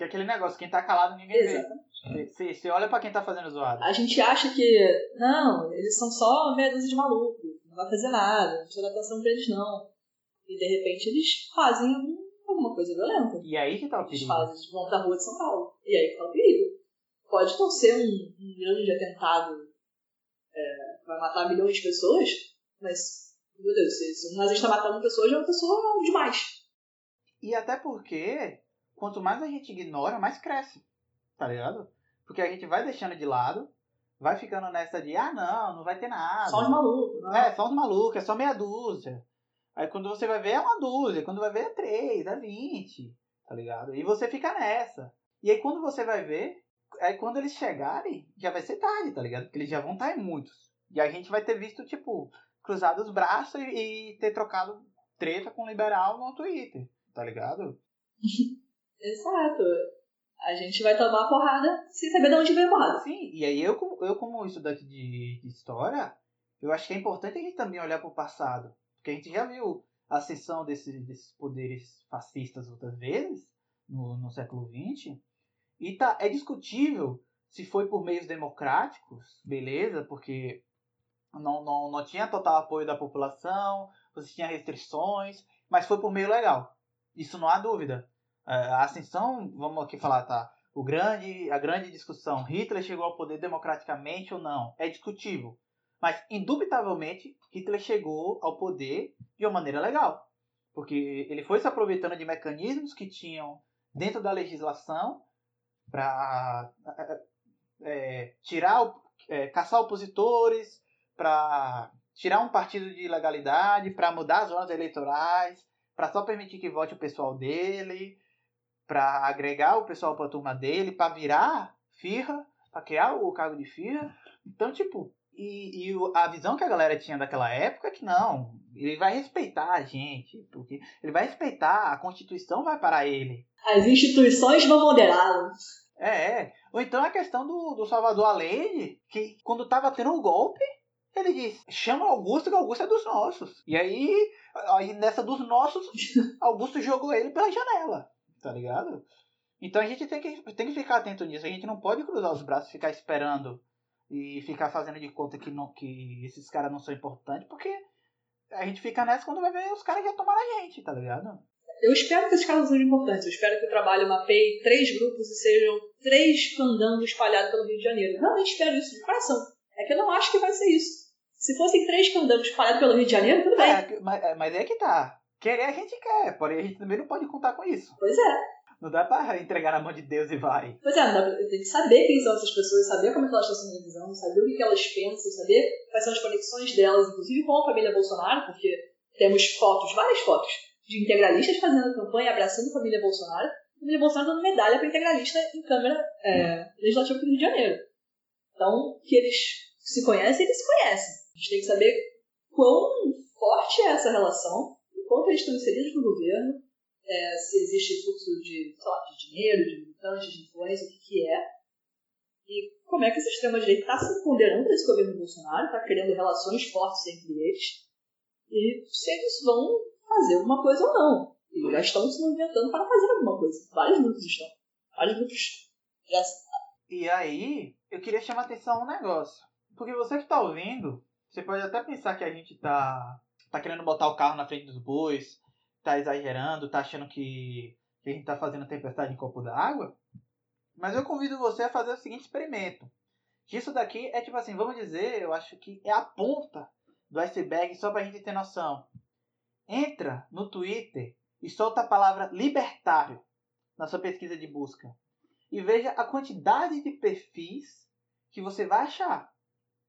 Porque aquele negócio, quem tá calado ninguém Exatamente. vê. Você, você olha pra quem tá fazendo zoado. A gente acha que, não, eles são só meia dúzia de maluco, não vai fazer nada, não precisa dar atenção pra eles não. E de repente eles fazem alguma coisa violenta. E aí que tá o perigo. Eles fazem, eles vão pra rua de São Paulo. E aí que tá o perigo. Pode não ser um, um grande atentado é, que vai matar milhões de pessoas, mas, meu Deus, se, um nazista tá matando pessoas, é uma pessoa demais. E até porque, quanto mais a gente ignora, mais cresce. Tá ligado? Porque a gente vai deixando de lado, vai ficando nessa de, ah, não, não vai ter nada. Só os malucos. Não. É, só os malucos, é só meia dúzia. Aí quando você vai ver é uma dúzia, quando vai ver é três, é vinte, tá ligado? E você fica nessa. E aí quando você vai ver, aí quando eles chegarem, já vai ser tarde, tá ligado? Porque eles já vão estar em muitos. E a gente vai ter visto, tipo, cruzado os braços e, e ter trocado treta com o liberal no Twitter, tá ligado? (laughs) Exato. A gente vai tomar porrada sem saber de onde veio a porrada. Sim, e aí eu, eu como estudante de, de história, eu acho que é importante a gente também olhar para o passado. Porque a gente já viu a ascensão desses, desses poderes fascistas outras vezes, no, no século XX, e tá, é discutível se foi por meios democráticos, beleza, porque não, não, não tinha total apoio da população, você tinha restrições, mas foi por meio legal. Isso não há dúvida. É, a ascensão, vamos aqui falar, tá? O grande, a grande discussão, Hitler chegou ao poder democraticamente ou não, é discutível. Mas, indubitavelmente, Hitler chegou ao poder de uma maneira legal. Porque ele foi se aproveitando de mecanismos que tinham dentro da legislação para é, é, tirar, é, caçar opositores, para tirar um partido de ilegalidade, para mudar as zonas eleitorais, para só permitir que vote o pessoal dele, para agregar o pessoal para a turma dele, para virar firra, para criar o cargo de firra. Então, tipo, e, e, a visão que a galera tinha daquela época é que não, ele vai respeitar a gente, porque ele vai respeitar, a Constituição vai para ele. As instituições vão moderá-lo. É, é, ou então a questão do, do Salvador Allende, que quando tava tendo um golpe, ele disse, chama Augusto, que Augusto é dos nossos. E aí, aí nessa dos nossos, (laughs) Augusto jogou ele pela janela, tá ligado? Então a gente tem que, tem que ficar atento nisso. A gente não pode cruzar os braços e ficar esperando e ficar fazendo de conta que, não, que esses caras não são importantes, porque a gente fica nessa quando vai ver os caras já tomaram a gente, tá ligado? Eu espero que esses casos sejam importantes. Eu espero que o trabalho mapeie três grupos e sejam três candangos espalhados pelo Rio de Janeiro. Realmente espero isso de coração. É que eu não acho que vai ser isso. Se fossem três candangos espalhados pelo Rio de Janeiro, tudo bem. É, mas, é, mas é que tá. Querer a gente quer, porém a gente também não pode contar com isso. Pois é. Não dá pra entregar na mão de Deus e vai. Pois é, pra, tem que saber quem são essas pessoas, saber como é elas estão sendo televisão, saber o que, que elas pensam, saber quais são as conexões delas, inclusive com a família Bolsonaro, porque temos fotos, várias fotos, de integralistas fazendo campanha, abraçando a família Bolsonaro, a família Bolsonaro dando medalha para integralista em Câmara é, Legislativa do Rio de Janeiro. Então, que eles se conhecem, eles se conhecem. A gente tem que saber quão forte é essa relação, quanto eles estão inseridos no governo, é, se existe fluxo de, lá, de dinheiro, de militantes, de influência, o que, que é, e como é que essa extrema-direita está se ponderando nesse governo Bolsonaro, está criando relações fortes entre eles, e se eles vão fazer alguma coisa ou não. E já estão se movimentando para fazer alguma coisa. Vários grupos estão. Vários grupos já. E aí, eu queria chamar a atenção a um negócio. Porque você que está ouvindo, você pode até pensar que a gente está tá querendo botar o carro na frente dos bois, tá exagerando, tá achando que, que a gente tá fazendo tempestade em copo d'água. Mas eu convido você a fazer o seguinte experimento. Isso daqui é tipo assim, vamos dizer, eu acho que é a ponta do iceberg só pra gente ter noção. Entra no Twitter e solta a palavra libertário na sua pesquisa de busca. E veja a quantidade de perfis que você vai achar.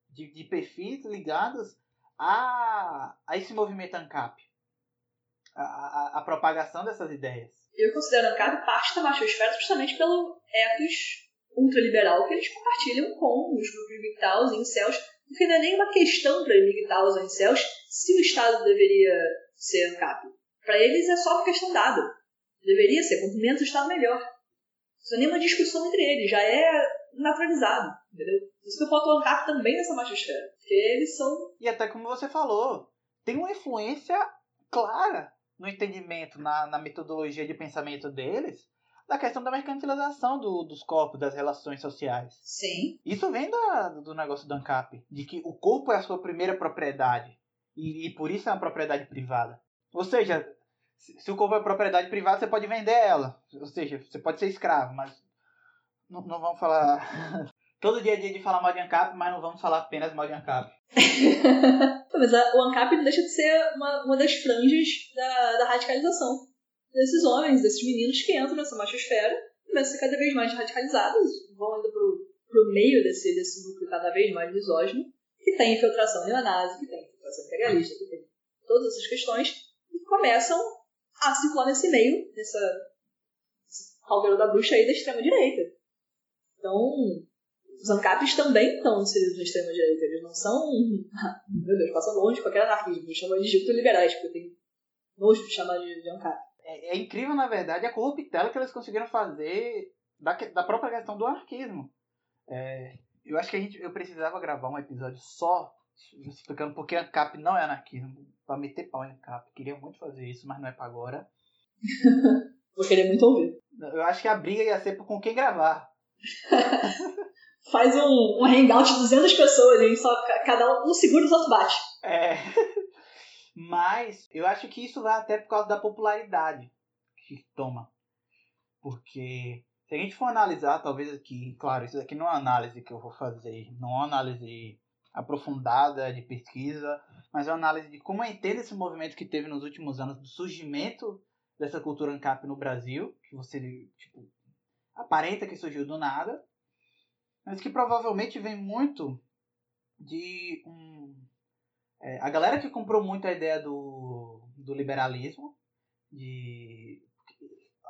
De, de perfis ligados a, a esse movimento ANCAP a, a, a propagação dessas ideias. Eu considero ANCAP parte da machosfera justamente pelo ethos ultraliberal que eles compartilham com os grupos MGTOWs e incels, porque não é nem uma questão para MGTOWs ou incels se o Estado deveria ser ANCAP. Para eles é só uma questão dada. Deveria ser, quanto menos o Estado melhor. Isso não é nem uma discussão entre eles, já é naturalizado, entendeu? Por isso que eu boto o ANCAP também nessa machosfera, porque eles são... E até como você falou, tem uma influência clara no entendimento, na, na metodologia de pensamento deles, da questão da mercantilização do, dos corpos, das relações sociais. Sim. Isso vem da, do negócio do ANCAP, de que o corpo é a sua primeira propriedade, e, e por isso é uma propriedade privada. Ou seja, se, o corpo é propriedade privada, você pode vender ela. Ou seja, você pode ser escravo, mas não, não vamos falar Todo dia é dia de falar mal de ANCAP, mas não vamos falar apenas mal de ANCAP. (laughs) mas a, o ANCAP não deixa de ser uma, uma das franjas da, da radicalização desses homens, desses meninos que entram nessa machosfera, começam a ser cada vez mais radicalizados, vão indo pro, pro meio desse, desse núcleo cada vez mais misógino, que tem infiltração neonazi, que tem infiltração integralista, que tem todas essas questões, e começam a circular nesse meio, nessa caldeira da bruxa aí da extrema-direita. Então, os ANCAPs também estão inseridos na extrema-direita. Eles não são. (laughs) Meu Deus, passam longe de qualquer anarquismo. Eles chamam de ultraliberais, porque tem nojo de chamar de, de ANCAP. É, é, incrível, na verdade, a corruptela que eles conseguiram fazer da, da própria questão do anarquismo. É, eu acho que a gente, eu precisava gravar um episódio só explicando porque ANCAP não é anarquismo. Pra meter pau em ANCAP. Queria muito fazer isso, mas não é pra agora. (laughs) Vou querer muito ouvir. Eu acho que a briga ia ser com quem gravar. (laughs) Faz um, um hangout de 200 pessoas e só cada um, segura os outros bate. É. (laughs) Mas eu acho que isso vai até por causa da popularidade que toma. Porque se a gente for analisar, talvez aqui, claro, isso aqui não é uma análise que eu vou fazer, não é uma análise aprofundada de pesquisa, mas é uma análise de como eu esse movimento que teve nos últimos anos do surgimento dessa cultura ANCAP no Brasil, que você tipo, aparenta que surgiu do nada, mas que provavelmente vem muito de um. É, a galera que comprou muito a ideia do, do liberalismo, de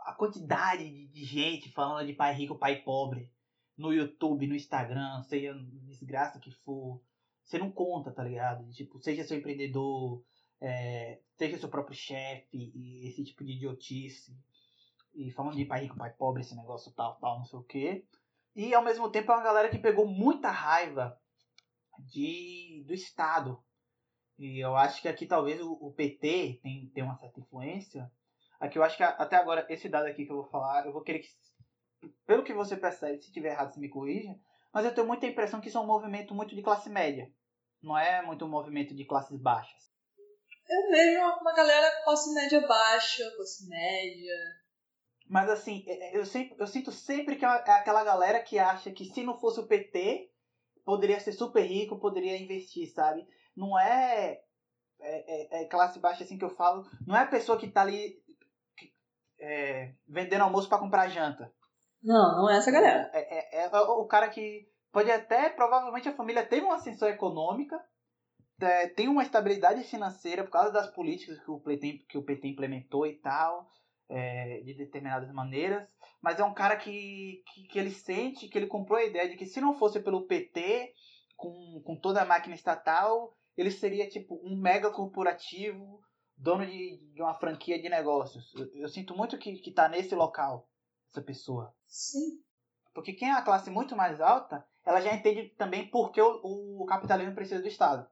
a quantidade de, de gente falando de pai rico, pai pobre, no YouTube, no Instagram, seja desgraça que for, você não conta, tá ligado? Tipo, seja seu empreendedor, é, seja seu próprio chefe, e esse tipo de idiotice. E falando de pai rico, pai pobre, esse negócio tal, tal, não sei o quê. E ao mesmo tempo é uma galera que pegou muita raiva de, do Estado. E eu acho que aqui talvez o, o PT tem, tem uma certa influência. Aqui eu acho que até agora, esse dado aqui que eu vou falar, eu vou querer que. Pelo que você percebe, se tiver errado, você me corrija. Mas eu tenho muita impressão que isso é um movimento muito de classe média. Não é muito um movimento de classes baixas. Eu vejo uma galera classe média baixa, classe média. Mas assim, é, é, eu, sempre, eu sinto sempre que é, é aquela galera que acha que se não fosse o PT, poderia ser super rico, poderia investir, sabe? Não é, é, é, classe baixa assim que eu falo. Não é a pessoa que tá ali é, vendendo almoço para comprar janta. Não, não é essa galera. É, é, é, o cara que pode até, provavelmente a família teve uma ascensão econômica, tem uma estabilidade financeira por causa das políticas que o PT, que o PT implementou e tal, é, de determinadas maneiras, mas é um cara que, que, que, ele sente, que ele comprou a ideia de que se não fosse pelo PT, com, com toda a máquina estatal, ele seria tipo um mega corporativo, dono de, de uma franquia de negócios. Eu, eu sinto muito que, que tá nesse local, essa pessoa. Sim. Porque quem é a classe muito mais alta, ela já entende também por que o, o capitalismo precisa do Estado.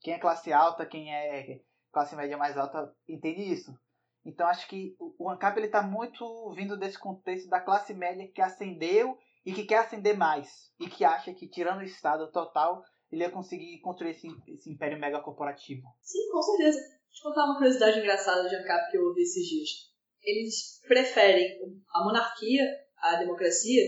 Quem é classe alta, quem é classe média mais alta, entende isso. Então acho que o ANCAP ele está muito vindo desse contexto da classe média que ascendeu e que quer ascender mais. E que acha que tirando o Estado total, ele ia conseguir construir esse, esse império mega corporativo. Sim, com certeza. Deixa eu contar uma curiosidade engraçada de ANCAP que eu ouvi esses dias. Eles preferem a monarquia à democracia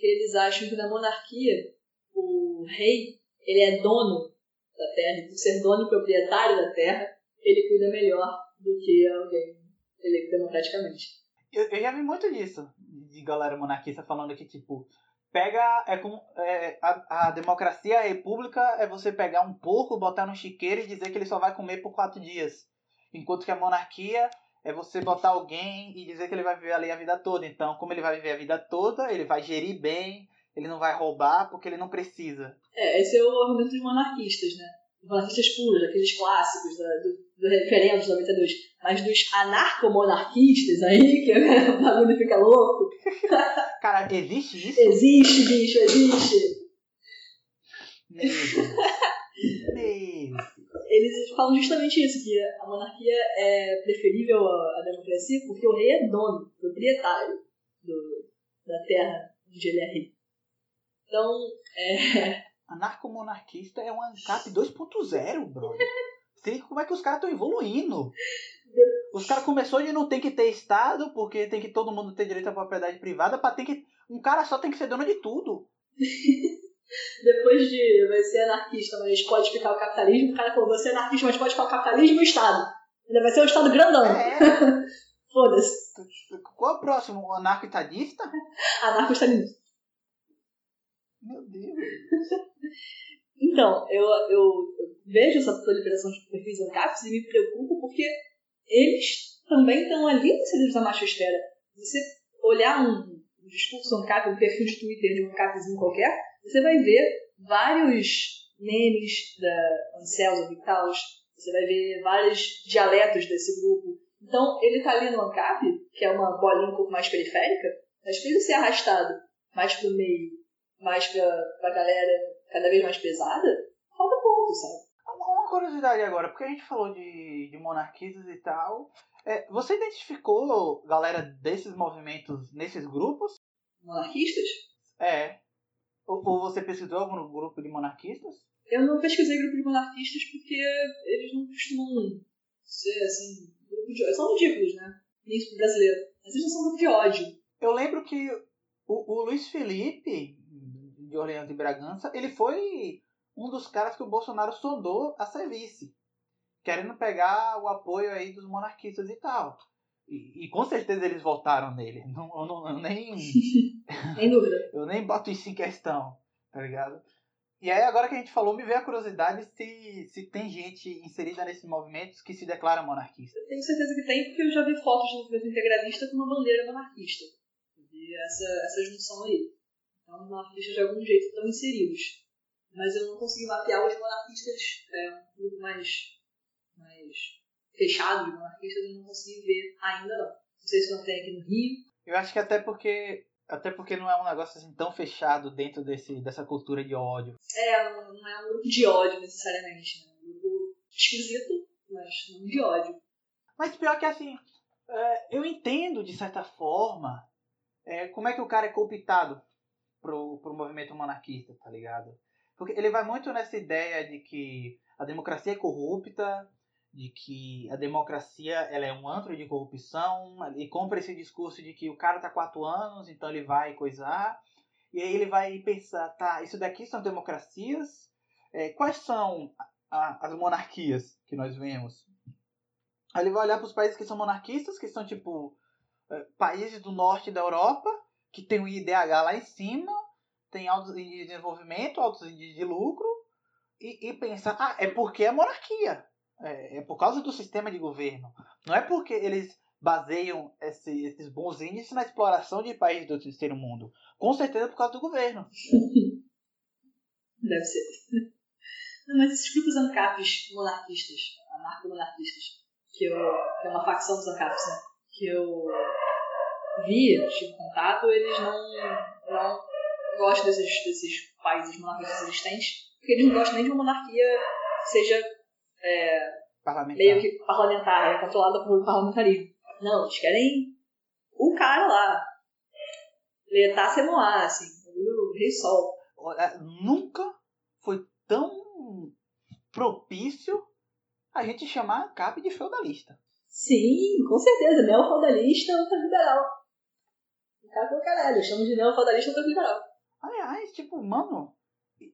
porque eles acham que na monarquia o rei ele é dono da terra e por ser dono e proprietário da terra ele cuida melhor do que alguém eleito democraticamente. Eu, eu já vi muito disso de galera monarquista falando que tipo pega é com é, a, a democracia, a república é você pegar um porco, botar no chiqueiro e dizer que ele só vai comer por quatro dias, enquanto que a monarquia é você botar alguém e dizer que ele vai viver ali a vida toda. Então, como ele vai viver a vida toda, ele vai gerir bem, ele não vai roubar porque ele não precisa. É, esse é o argumento dos monarquistas, né? Monarquistas puros, aqueles clássicos da, do, do referendo de 92. Mas dos anarcomonarquistas aí, (laughs) que o bagulho fica louco. Cara, existe isso? Existe, bicho, existe. Eles falam justamente isso, que a monarquia é preferível à, democracia porque o rei é dono, proprietário do, da terra onde ele é rei. Então, é... Anarcomonarquista é um ANCAP 2.0, brother. Sei como é que os caras estão evoluindo. Os caras começou de não ter que ter Estado, porque tem que todo mundo ter direito à propriedade privada, para ter que. Um cara só tem que ser dono de tudo. (laughs) Depois de vai ser anarquista, mas pode explicar o capitalismo, o cara falou, você é anarquista, mas pode explicar o capitalismo e o Estado. Ainda vai ser um Estado grandão. É. (laughs) Foda-se. Qual é o próximo? O anarco-estadista? Anarco-estadista. Meu Deus. (laughs) então, eu, eu, vejo essa proliferação de perfis ANCAPs e me preocupo porque eles também estão ali inseridos na machosfera. Você olhar um, um discurso ANCAP, um perfil de Twitter de um ANCAPzinho qualquer, você vai ver vários memes da Anselmo Victaus, você vai ver vários dialetos desse grupo. Então, ele está ali no ANCAP, que é uma bolinha um pouco mais periférica, Mas pra ele ser arrastado mais pro meio, mais pra, pra galera cada vez mais pesada, falta ponto, sabe? Uma curiosidade agora, porque a gente falou de, de monarquistas e tal. É, você identificou galera desses movimentos nesses grupos? Monarquistas? É. Ou, ou você pesquisou algum grupo de monarquistas? Eu não pesquisei grupo de monarquistas porque eles não costumam ser, assim, grupo de... São ridículos, né? Pro brasileiro. Mas eles não são grupo de ódio. Eu lembro que o, o Luiz Felipe, de Orleans e Bragança, ele foi um dos caras que o Bolsonaro sondou a ser vice. Querendo pegar o apoio aí dos monarquistas e tal. E, e com certeza eles votaram nele. Não, eu, não, eu nem. (laughs) Sem dúvida. eu nem boto isso em questão, tá ligado? E aí, agora que a gente falou, me veio a curiosidade se, se tem gente inserida nesses movimentos que se declara monarquista. Eu tenho certeza que tem, porque eu já vi fotos do movimento integralista com uma bandeira monarquista. E essa, essa junção aí. Então, os monarquistas de algum jeito estão inseridos. Mas eu não consegui mapear os monarquistas, é, um grupo mais, mais fechado de monarquistas, eu não consegui ver ainda não. Não sei se não tem aqui no Rio. Eu acho que até porque até porque não é um negócio assim tão fechado dentro desse, dessa cultura de ódio. É, não, não é um grupo de ódio necessariamente, né? É um grupo esquisito, mas não de ódio. Mas pior que assim, é, eu entendo de certa forma é, como é que o cara é cooptado pro, pro movimento monarquista, tá ligado? Porque ele vai muito nessa ideia de que a democracia é corrupta, de que a democracia ela é um antro de corrupção, e compra esse discurso de que o cara tá quatro anos, então ele vai coisar, e aí ele vai pensar, tá, isso daqui são democracias, é, quais são a, as monarquias que nós vemos? Aí ele vai olhar para os países que são monarquistas, que são tipo é, países do norte da Europa, que tem o IDH lá em cima, tem altos índices de desenvolvimento, altos índices de lucro, e, e pensar, ah, é porque é monarquia. É, é, por causa do sistema de governo. Não é porque eles baseiam esse, esses bons índices na exploração de países do terceiro mundo. Com certeza por causa do governo. (laughs) Deve ser. (laughs) Não, mas esses grupos ANCAPs monarquistas, anarco-monarquistas, que, que é uma facção dos ANCAPs, né? Que eu vi, tive contato, eles não, não gostam desses, desses países monarquistas existentes, porque eles não gostam nem de uma monarquia que seja é, meio que parlamentar, é controlada por parlamentarismo. Não, eles querem o cara lá. Letá Semoá, assim, o Rei Sol. Nunca foi tão propício a gente chamar a CAP de feudalista. Sim, com certeza. Neo-feudalista ou liberal. Cara pro caralho, chamo de neo-feudalista ou liberal. Aliás, tipo, mano,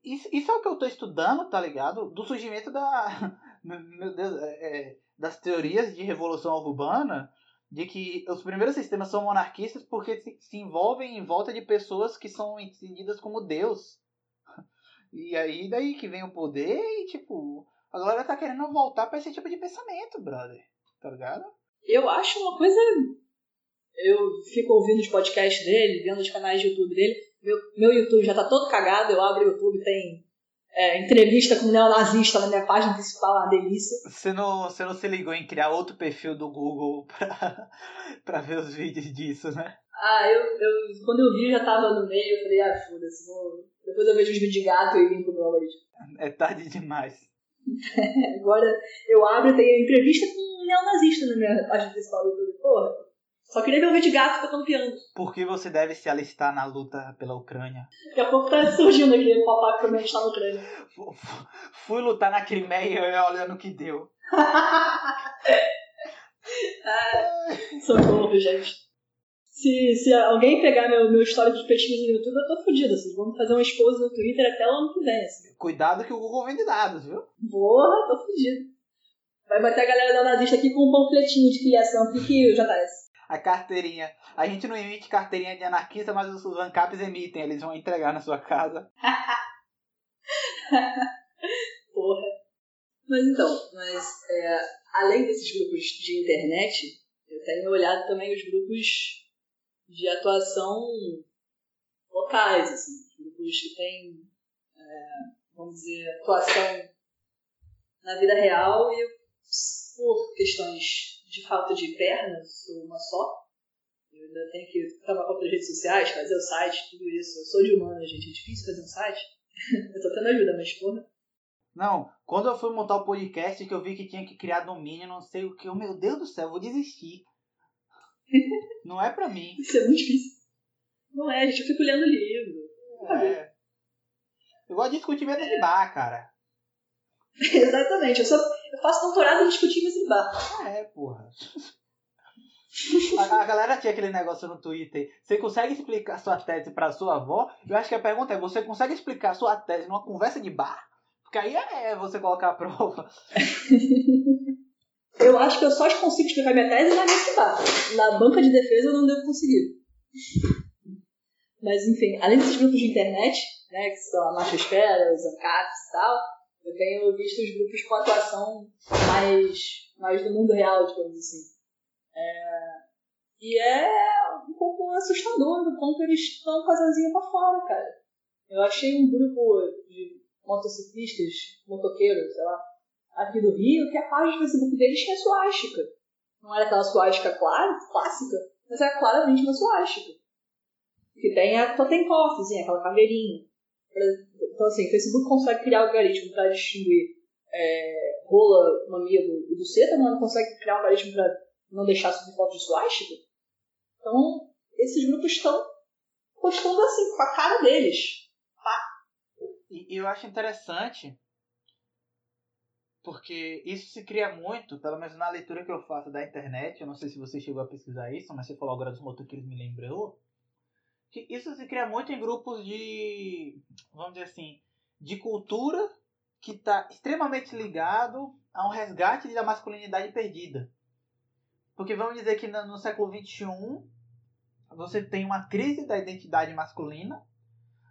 isso, isso é o que eu tô estudando, tá ligado? Do surgimento da. (laughs) Meu Deus, é, é, das teorias de revolução urbana, de que os primeiros sistemas são monarquistas porque se, se envolvem em volta de pessoas que são entendidas como Deus. (laughs) E aí daí que vem o poder e, tipo, a galera tá querendo voltar pra esse tipo de pensamento, brother. Tá ligado? Eu acho uma coisa. Eu fico ouvindo os podcasts dele, vendo os canais de YouTube dele. Meu, meu YouTube já tá todo cagado, eu abro o YouTube, tem é, entrevista com um neonazista na minha página principal, uma delícia. Você não, você não se ligou em criar outro perfil do Google (laughs) pra, pra ver os vídeos disso, né? Ah, eu, eu quando eu vi já tava no meio, eu falei, ah, foda-se, depois eu vejo os vídeos de gato e limpo o meu algoritmo. É tarde demais. (laughs) Agora eu abro e tem entrevista com um neonazista na minha página principal do YouTube. Porra, só queria ver o de gato tocando piano. Por que você deve se alistar na luta pela Ucrânia? Daqui a pouco tá surgindo aqui o papai que também está na Ucrânia. Fui lutar na Crimeia e olhando o que deu. (laughs) ah, socorro, gente. Se, se alguém pegar meu, meu histórico de pesquisa no YouTube, eu tô fodido. Vocês vão fazer uma esposa no Twitter até o ano que vem. Assim. Cuidado que o Google vende dados, viu? Porra, tô fodido. Vai bater a galera da nazista aqui com um panfletinho de filiação. O que, que o JS? A carteirinha. A gente não emite carteirinha de anarquista, mas os ANCAPs emitem, eles vão entregar na sua casa. (laughs) Porra. Mas então, mas é, além desses grupos de internet, eu tenho olhado também os grupos de atuação locais, assim, grupos que têm, é, vamos dizer, atuação na vida real e por questões de falta de pernas, uma só. Eu ainda tenho que tomar conta das redes sociais, fazer o site, tudo isso. Eu sou de humana, gente. É difícil fazer um site. (laughs) eu tô tendo ajuda, mas porra. Não, quando eu fui montar o podcast que eu vi que tinha que criar domínio, não sei o que, eu, meu Deus do céu, eu vou desistir. (laughs) não é pra mim. Isso é muito difícil. Não é, gente, eu fico lendo livro. É. Eu gosto de discutir mesa de bar, cara. (laughs) Exatamente, eu, sou, faço doutorado em discutir de bar. Ah, é, porra. A, a, galera tinha aquele negócio no Twitter. Você consegue explicar sua tese pra sua avó? Eu acho que a pergunta é: você consegue explicar sua tese numa conversa de bar? Porque aí é você colocar a prova. (laughs) eu acho que eu só consigo explicar minha tese na mesa de bar. Na banca de defesa eu não devo conseguir. Mas enfim, além desses grupos de internet, né, que são a Machosfera, os ANCAPs e tal, eu tenho visto os grupos com atuação mais, mais do mundo real, digamos assim. É, e é um pouco assustador do quanto eles estão com a asinha pra fora, cara. Eu achei um grupo de motociclistas, motoqueiros, sei lá, aqui do Rio, que a página do Facebook deles tinha suástica. Não era aquela suástica clara, clássica, mas era claramente uma suástica. Que tem a Totenkopfzinha, aquela caveirinha. Então, assim, o Facebook consegue criar algoritmo para distinguir é, rola, mamilo e buceta, mas não consegue criar um algoritmo para não deixar subir foto de suástica. Então, esses grupos estão postando assim, com a cara deles. Tá? E eu acho interessante porque isso se cria muito, pelo menos na leitura que eu faço da internet, eu não sei se você chegou a pesquisar isso, mas você falou agora dos motoqueiros me lembrou, que isso se cria muito em grupos de, vamos dizer assim, de cultura que está extremamente ligado a um resgate da masculinidade perdida. Porque vamos dizer que no século XXI você tem uma crise da identidade masculina,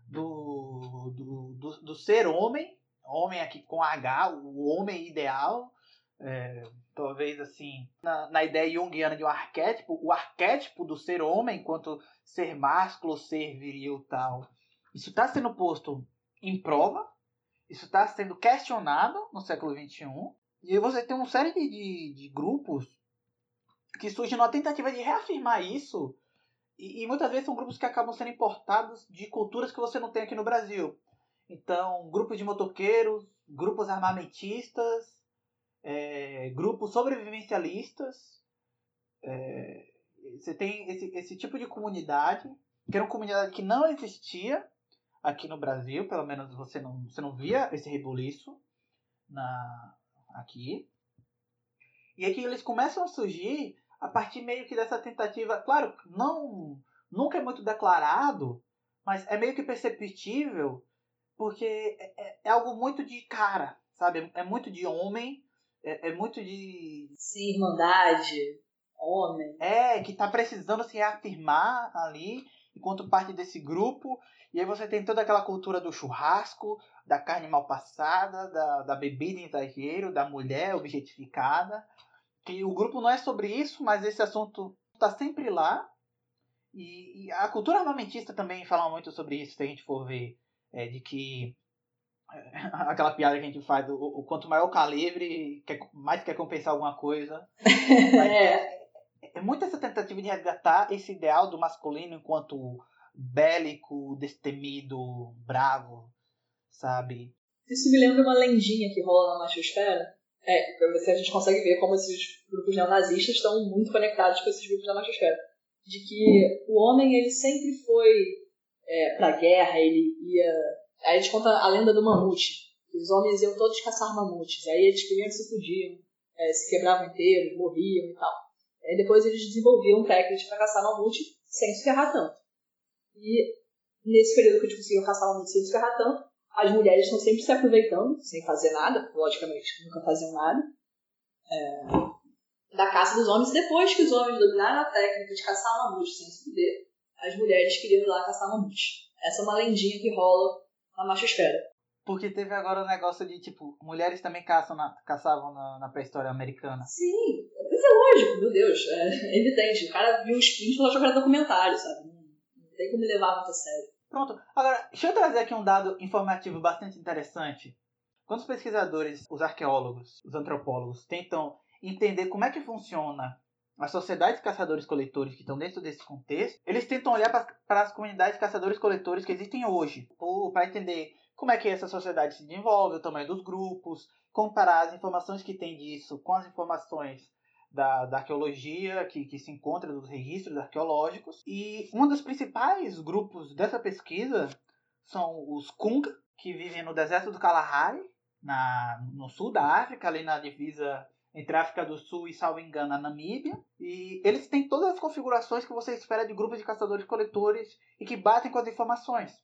do, do, do, do ser homem, homem aqui com H, o homem ideal, é, talvez assim, na, na, ideia junguiana de um arquétipo, o arquétipo do ser homem enquanto ser másculo, ser viril tal. Isso está sendo posto em prova, isso está sendo questionado no século XXI, e você tem uma série de, de, de grupos que surgem numa tentativa de reafirmar isso, e, e muitas vezes são grupos que acabam sendo importados de culturas que você não tem aqui no Brasil. Então, grupos de motoqueiros, grupos armamentistas, é, grupos sobrevivencialistas. É, você tem esse, esse tipo de comunidade, que era uma comunidade que não existia aqui no Brasil, pelo menos você não, você não via esse rebuliço na, aqui. E aqui eles começam a surgir a partir meio que dessa tentativa, claro, não nunca é muito declarado, mas é meio que perceptível porque é, é, é, algo muito de cara, sabe? É muito de homem, é, é, muito de. Sim, irmandade, homem. É, que tá precisando se reafirmar ali, enquanto parte desse grupo. E aí você tem toda aquela cultura do churrasco, da carne mal passada, da, da bebida em exagero, da mulher objetificada. Que o grupo não é sobre isso, mas esse assunto tá sempre lá. E, e a cultura armamentista também fala muito sobre isso, se a gente for ver é, de que (laughs) aquela piada que a gente faz, o, o quanto maior o calibre, quer, mais quer compensar alguma coisa. (laughs) é. é muito essa tentativa de resgatar esse ideal do masculino enquanto bélico, destemido, bravo, sabe? Isso me lembra uma lendinha que rola na machosfera. É, se a gente consegue ver como esses grupos neonazistas estão muito conectados com esses grupos da machosfera. De que o homem, ele sempre foi é, pra guerra, ele ia. Aí a gente conta a lenda do mamute. Os homens iam todos caçar mamutes. Aí eles primeiro se fudiam, é, se quebravam inteiros, morriam e tal. Aí depois eles desenvolviam técnicas para caçar mamute sem se ferrar tanto. E nesse período que eles conseguiam caçar mamute sem se ferrar tanto, as mulheres estão sempre se aproveitando, sem fazer nada, logicamente, nunca faziam nada, é, da caça dos homens. Depois que os homens dominaram a técnica de caçar mamute sem se fuder, as mulheres queriam ir lá caçar mamute. Essa é uma lendinha que rola na machosfera. Porque teve agora o negócio de, tipo, mulheres também caçam na, caçavam na, na pré-história americana. Sim, mas é lógico, meu Deus, é evidente. O cara viu os prints e falou jogar documentário, sabe? Não, tem como levar muito a sério. Pronto, agora, deixa eu trazer aqui um dado informativo bastante interessante. Quando os pesquisadores, os arqueólogos, os antropólogos tentam entender como é que funciona as sociedades de caçadores-coletores que estão dentro desse contexto, eles tentam olhar para as comunidades de caçadores-coletores que existem hoje, para entender como é que essa sociedade se desenvolve, o tamanho dos grupos, comparar as informações que tem disso com as informações da, da arqueologia que, que se encontra dos registros arqueológicos. E um dos principais grupos dessa pesquisa são os Kunga, que vivem no deserto do Kalahari, na, no sul da África, ali na divisa entre África do Sul e, salvo engano, a Namíbia. E eles têm todas as configurações que você espera de grupos de caçadores-coletores e que batem com as informações.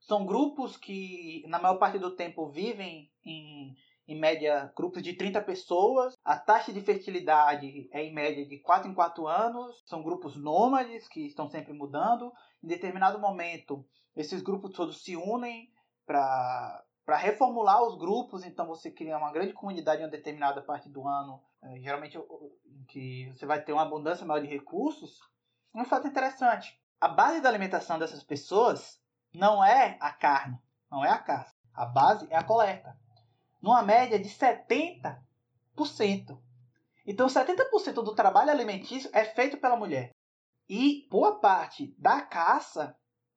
São grupos que, na maior parte do tempo, vivem em, em média, grupos de 30 pessoas. A taxa de fertilidade é em média de 4 em 4 anos. São grupos nômades que estão sempre mudando. Em determinado momento, esses grupos todos se unem para para reformular os grupos, então você cria uma grande comunidade em uma determinada parte do ano, é, geralmente em que você vai ter uma abundância maior de recursos, é um fato interessante. A base da alimentação dessas pessoas não é a carne, não é a caça. A base é a coleta. Numa média de 70%. Então 70% do trabalho alimentício é feito pela mulher. E boa parte da caça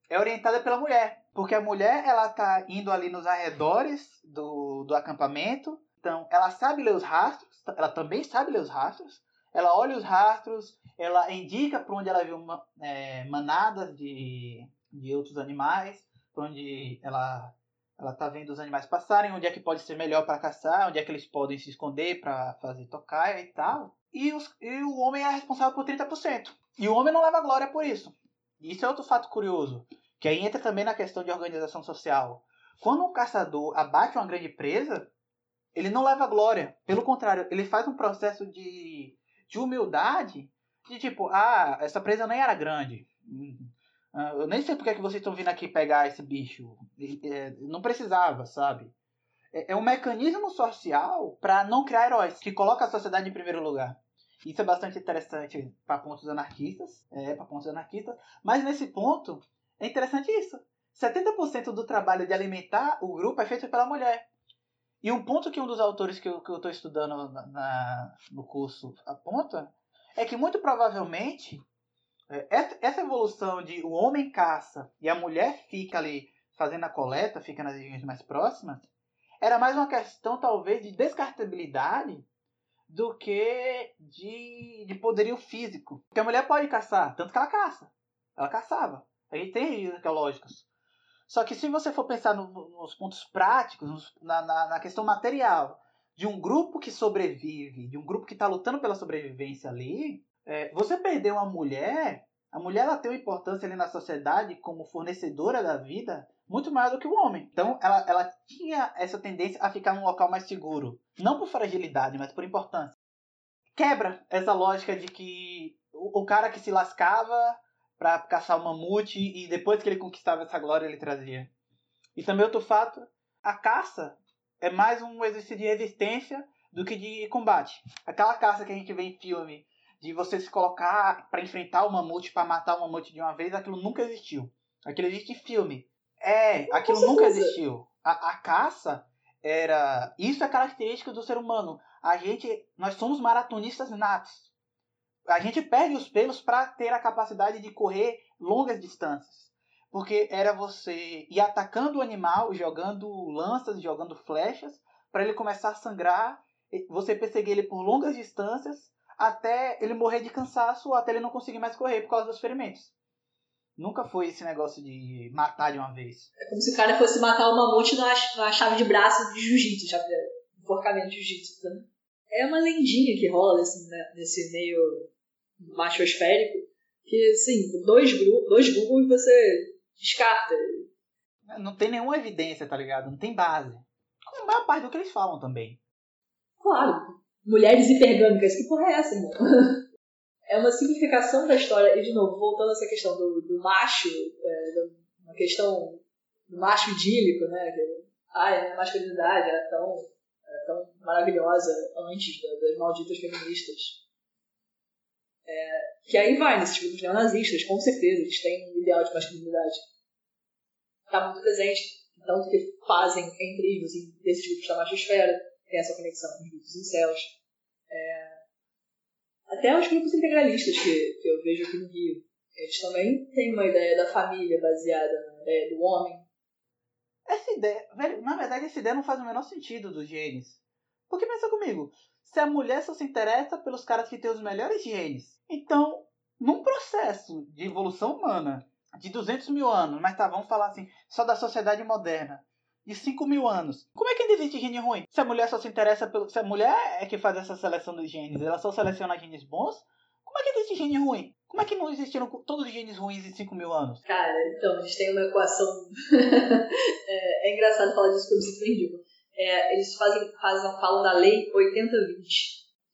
é orientada pela mulher. Porque a mulher, ela tá indo ali nos arredores do, do acampamento. Então, ela sabe ler os rastros. Ela também sabe ler os rastros. Ela olha os rastros. Ela indica para onde ela viu é, manadas de, de outros animais. Para onde ela ela tá vendo os animais passarem, onde é que pode ser melhor para caçar, onde é que eles podem se esconder para fazer tocaia e tal. E, os, e, o homem é responsável por 30%. E o homem não leva glória por isso. Isso é outro fato curioso. Que aí entra também na questão de organização social. Quando um caçador abate uma grande presa, ele não leva glória. Pelo contrário, ele faz um processo de, de humildade, de tipo, ah, essa presa nem era grande. Ah, eu nem sei porque que vocês estão vindo aqui pegar esse bicho. É, não precisava, sabe? É, é um mecanismo social para não criar heróis, que coloca a sociedade em primeiro lugar. Isso é bastante interessante para pontos anarquistas, é, para pontos anarquistas, mas nesse ponto é interessante isso. 70% do trabalho de alimentar o grupo é feito pela mulher. E um ponto que um dos autores que eu estou estudando na, na, no curso aponta é que muito provavelmente é, essa evolução de o homem caça e a mulher fica ali fazendo a coleta, fica nas regiões mais próximas, era mais uma questão talvez de descartabilidade do que de, de poderio físico. Porque a mulher pode caçar, tanto que ela caça. Ela caçava. A gente tem registros arqueológicos. Só que se você for pensar no, nos pontos práticos, na, na, na, questão material, de um grupo que sobrevive, de um grupo que está lutando pela sobrevivência ali, é, você perder uma mulher, a mulher ela tem uma importância ali na sociedade como fornecedora da vida muito maior do que o homem. Então ela, ela tinha essa tendência a ficar num local mais seguro. Não por fragilidade, mas por importância. Quebra essa lógica de que o, o cara que se lascava para caçar o mamute e depois que ele conquistava essa glória ele trazia. E também outro fato, a caça é mais um exercício de resistência do que de combate. Aquela caça que a gente vê em filme de você se colocar para enfrentar o mamute, para matar o mamute de uma vez, aquilo nunca existiu. Aquilo existe em filme. É, aquilo nunca existiu. A, a caça era. Isso é característica do ser humano. A gente. Nós somos maratonistas natos a gente perde os pelos para ter a capacidade de correr longas distâncias. Porque era você ir atacando o animal, jogando lanças, jogando flechas, para ele começar a sangrar, você perseguir ele por longas distâncias, até ele morrer de cansaço, ou até ele não conseguir mais correr por causa dos ferimentos. Nunca foi esse negócio de matar de uma vez. É como se o cara fosse matar o mamute na, chave de braço de jiu-jitsu, chave de enforcamento de jiu-jitsu. Né? É uma lendinha que rola nesse, né, nesse meio machosférico, que, assim, dois, dois Google você descarta. Não tem nenhuma evidência, tá ligado? Não tem base. Como a maior parte do que eles falam também. Claro. Mulheres hipergâmicas, que porra é essa, irmão? (laughs) é uma simplificação da história. E, de novo, voltando a essa questão do, do macho, é, uma questão do macho idílico, né? Que, ai, a masculinidade era tão, era tão maravilhosa antes das malditas feministas. É, que aí vai nesses grupos neonazistas, com certeza, eles têm um ideal de masculinidade. Está muito presente, tanto que fazem entre eles, desses grupos da machosfera, tem essa conexão com os grupos céus. É, Até os grupos integralistas que, que eu vejo aqui no Rio, eles também têm uma ideia da família baseada na ideia do homem. Essa ideia, na verdade essa ideia não faz o menor sentido dos genes. Porque pensa comigo, se a mulher só se interessa pelos caras que têm os melhores genes, então, num processo de evolução humana de 200 mil anos, mas tá, vamos falar assim, só da sociedade moderna, de 5 mil anos. Como é que ainda existe gene ruim? Se a mulher só se interessa pelo. Se a mulher é que faz essa seleção dos genes, ela só seleciona genes bons, como é que existe gene ruim? Como é que não existiram todos os genes ruins em 5 mil anos? Cara, então, a gente tem uma equação. (laughs) é, é, engraçado falar disso porque eu me ridículo. É, eles fazem, fazem, falam da lei 80-20,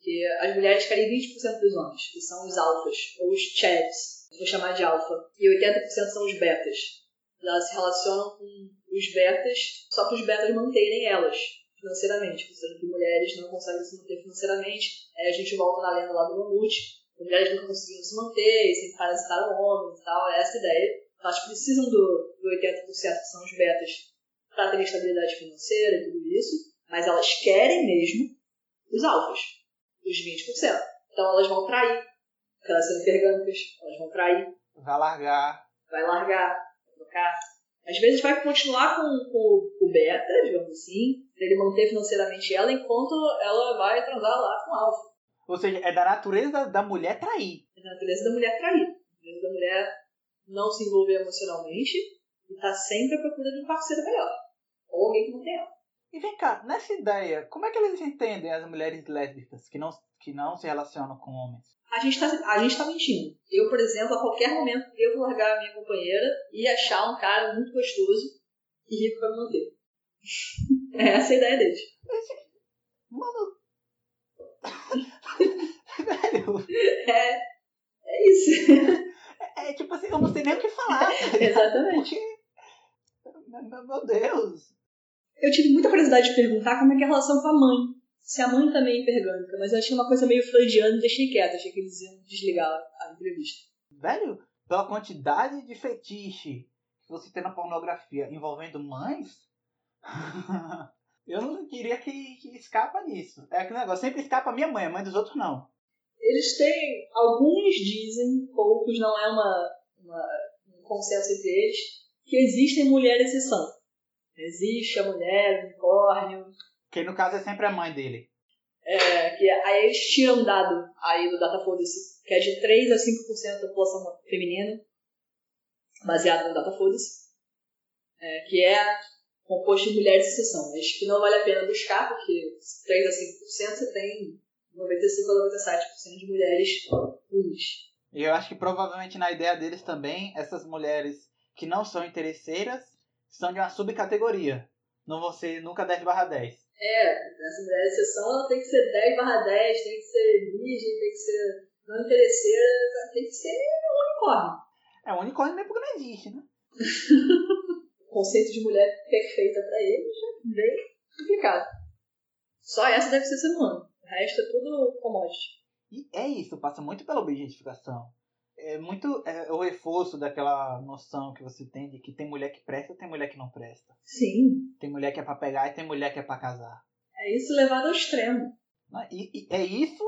que as mulheres querem 20% dos homens, que são os alfas, ou os chads, vou chamar de alfa, e 80% são os betas. Elas se relacionam com os betas, só para os betas manterem elas financeiramente, considerando que mulheres não conseguem se manter financeiramente. Aí a gente volta na lenda lá do mamute, as mulheres nunca conseguiram se manter, e sempre parasitaram homens e tal, é essa ideia. Então, elas precisam do, do 80% que são os betas para ter estabilidade financeira e tudo isso, mas elas querem mesmo os alfas, os 20%. Então elas vão trair, porque elas são hipergâmicas, elas vão trair. Vai largar. Vai largar, vai trocar. Às vezes vai continuar com, com, com o beta, digamos assim, para ele manter financeiramente ela, enquanto ela vai transar lá com o alfa. Ou seja, é da natureza da mulher trair. É da natureza da mulher trair. Da natureza da mulher não se envolver emocionalmente e tá sempre à procura de um parceiro melhor. Ou alguém que não tem ela. E vem cá, nessa ideia, como é que eles entendem as mulheres lésbicas que não, que não se relacionam com homens? A gente, tá, a gente tá mentindo. Eu, por exemplo, a qualquer momento eu vou largar a minha companheira e achar um cara muito gostoso e rico pra me manter. (laughs) é essa a ideia deles. Mano. Velho. (laughs) É. É isso. É, é, tipo assim, eu não sei nem o que falar. Tá (laughs) Exatamente. Porque, meu Deus. Eu tive muita curiosidade de perguntar como é que é a relação com a mãe. Se a mãe também é hipergâmica, mas eu achei uma coisa meio freudiana e deixei quieto. Achei que eles iam desligar a entrevista. Velho, pela quantidade de fetiche que você tem na pornografia envolvendo mães, (laughs) eu não queria que, que escapa nisso. É aquele negócio, sempre escapa a minha mãe, a mãe dos outros não. Eles têm, alguns dizem, poucos, não é uma, uma um consenso entre eles, que existem mulheres exceção. Existe a mulher, o unicórnio. Que no caso é sempre a mãe dele. É, que aí eles tiram um dado aí do Datafoda-se, que é de 3 a 5% da população feminina, baseado no Datafoda-se, é, que é composto de mulheres de exceção. Acho que não vale a pena buscar, porque 3 a 5% você tem 95 a 97% de mulheres ruins. E eu acho que provavelmente na ideia deles também, essas mulheres que não são interesseiras são de uma subcategoria. Não vão ser nunca 10 barra 10. É, essa mulher de exceção ela tem que ser 10 barra 10, tem que ser virgem, tem que ser não interesseira, tem que ser um unicórnio. É, um unicórnio mesmo porque não existe, né? (laughs) o conceito de mulher perfeita para eles é bem complicado. Só essa deve ser ser humano. O resto é tudo commodity. E é isso, passa muito pela objetificação. É muito é, o reforço daquela noção que você tem de que tem mulher que presta e tem mulher que não presta. Sim. Tem mulher que é pra pegar e tem mulher que é pra casar. É isso levado ao extremo. E, e é isso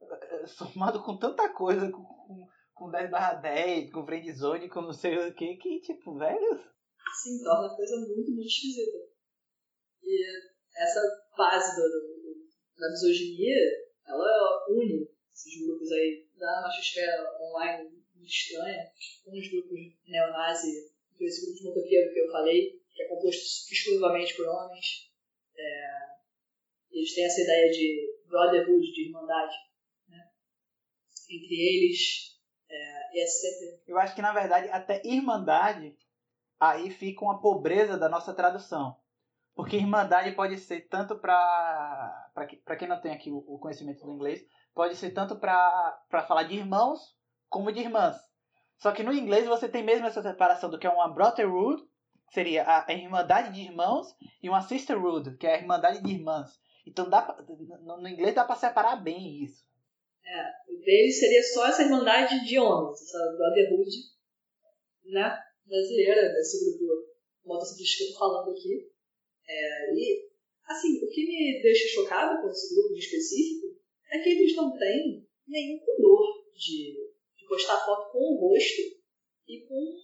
é, somado com tanta coisa, com, com, com 10 barra 10, com friendzone, com não sei o que, que tipo, velho... Sim, torna a coisa muito, muito esquisita. E essa fase do, do, da misoginia, ela une esses grupos aí da machosfera online estranha, uns grupos neonazi, esse grupo de motoqueiro que eu falei, que é composto exclusivamente por homens. É, eles têm essa ideia de brotherhood, de irmandade, né? entre eles. É, e é sempre... Eu acho que, na verdade, até irmandade, aí fica uma pobreza da nossa tradução. Porque irmandade pode ser tanto para quem não tem aqui o conhecimento do inglês, pode ser tanto para falar de irmãos como de irmãs. Só que no inglês você tem mesmo essa separação do que é uma brotherhood, seria a, a irmandade de irmãos, e uma sisterhood, que é a irmandade de irmãs. Então dá pra, no, inglês dá para separar bem isso. É, o dele seria só essa irmandade de homens, essa brotherhood, né, brasileira, desse grupo motociclista que eu falando aqui. É, e, assim, o que me deixa chocado com esse grupo em específico é que eles não têm nenhum pudor de, de postar foto com o rosto e com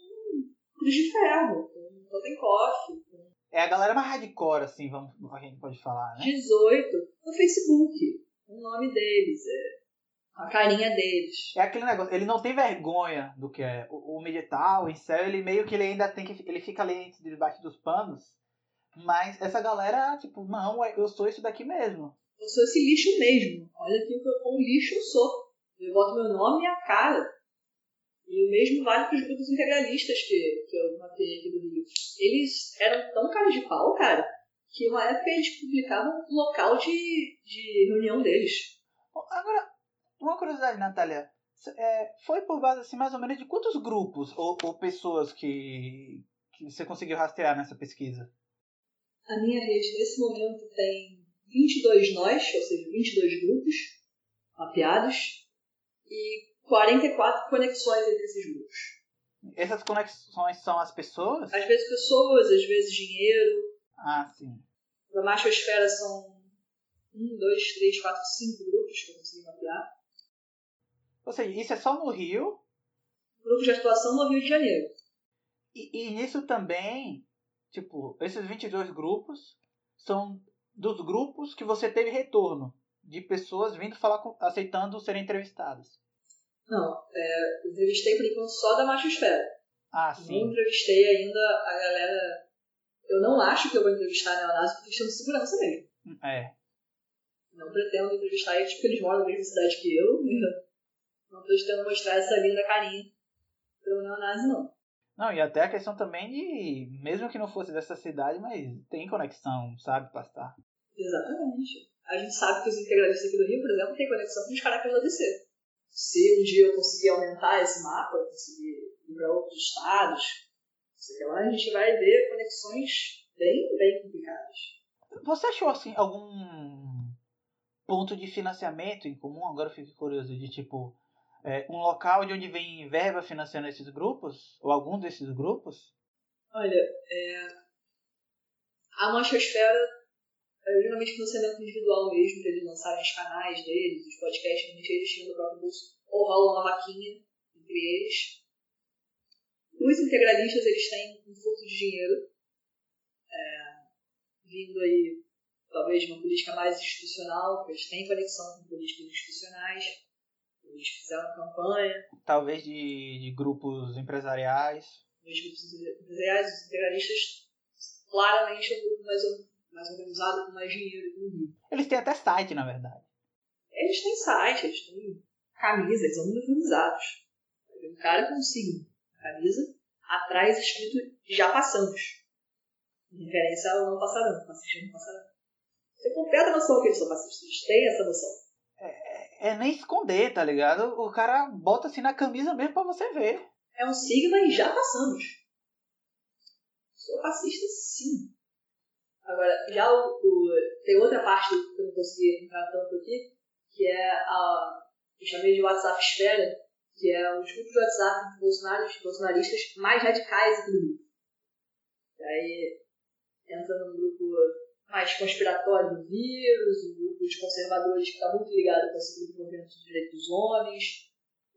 cruz de ferro, com Totenkopf. Com... É a galera mais hardcore, assim, vamos, a gente pode falar, né? 18 no Facebook, o nome deles, é a carinha deles. É aquele negócio, ele não tem vergonha do que é. O, o medital, o incel, ele meio que ele ainda tem que. Ele fica ali debaixo dos panos. Mas essa galera, tipo, não, eu sou isso daqui mesmo. Eu sou esse lixo mesmo. Olha aqui o lixo eu sou. Eu boto meu nome e a cara. E o mesmo vale para os grupos integralistas que, que eu matei aqui do Rio. Eles eram tão cara de pau, cara, que uma época eles publicavam o local de, de reunião deles. Agora, uma curiosidade, Natália. É, foi por base, assim, mais ou menos de quantos grupos ou, ou pessoas que, que você conseguiu rastrear nessa pesquisa? A minha rede, nesse momento, tem 22 nós, ou seja, 22 grupos mapeados e 44 conexões entre esses grupos. Essas conexões são as pessoas? Às vezes pessoas, às vezes dinheiro. Ah, sim. Na machosfera são 1, 2, 3, 4, 5 grupos que eu consegui mapear. Ou seja, isso é só no Rio. Grupo de atuação no Rio de Janeiro. E, e nisso também, tipo, esses 22 grupos são dos grupos que você teve retorno de pessoas vindo falar com, aceitando serem entrevistadas. Não, é, entrevistei por enquanto só da machosfera. Ah, sim. Não entrevistei ainda a galera. Eu não acho que eu vou entrevistar a Neonase por questão de segurança mesmo. É. Não pretendo entrevistar eles porque eles moram na mesma cidade que eu. Não tô tentando mostrar essa linda carinha pro neonazi, não. Não, e até a questão também de, mesmo que não fosse dessa cidade, mas tem conexão, sabe, pastar. Exatamente. A gente sabe que os integralistas aqui do Rio, por exemplo, têm conexão com os caracas do ABC. Se um dia eu conseguir aumentar esse mapa, conseguir ir para outros estados, sei lá, a gente vai ver conexões bem, bem complicadas. Você achou, assim, algum ponto de financiamento em comum? Agora eu fico curioso, de tipo, é, um local de onde vem verba financiando esses grupos? Ou algum desses grupos? Olha, é, a é geralmente financiamento individual mesmo, para eles lançarem os canais deles, os podcasts, realmente eles tiram do próprio bolso, ou rolam uma vaquinha entre eles. Os integralistas, eles têm um fluxo de dinheiro, é, vindo aí, talvez, de uma política mais institucional, porque eles têm conexão com políticas institucionais eles fizeram campanha. Talvez de, de grupos empresariais. Os grupos empresariais, os integralistas, claramente é um grupo mais, mais organizado, com mais dinheiro Eles têm até site, na verdade. Eles têm site, eles têm camisa, eles são muito organizados. Um cara com um signo, camisa, atrás escrito já passamos. Em referência ao não passarão, fascistas não passarão. Você tem completa noção que eles são fascistas, eles têm essa noção é nem esconder, tá ligado? O cara bota assim na camisa mesmo pra você ver. É um sigma e já passamos. Sou fascista sim. Agora, já o, o, tem outra parte que eu não consegui entrar tanto aqui, que é a. Eu chamei de WhatsApp Esfera, que é os grupos de WhatsApp de bolsonaristas, bolsonaristas mais radicais aqui do Rio. E aí entra num grupo mais conspiratório do vírus, um grupo de conservadores que está muito ligado com esse grupo movimento de direitos dos homens,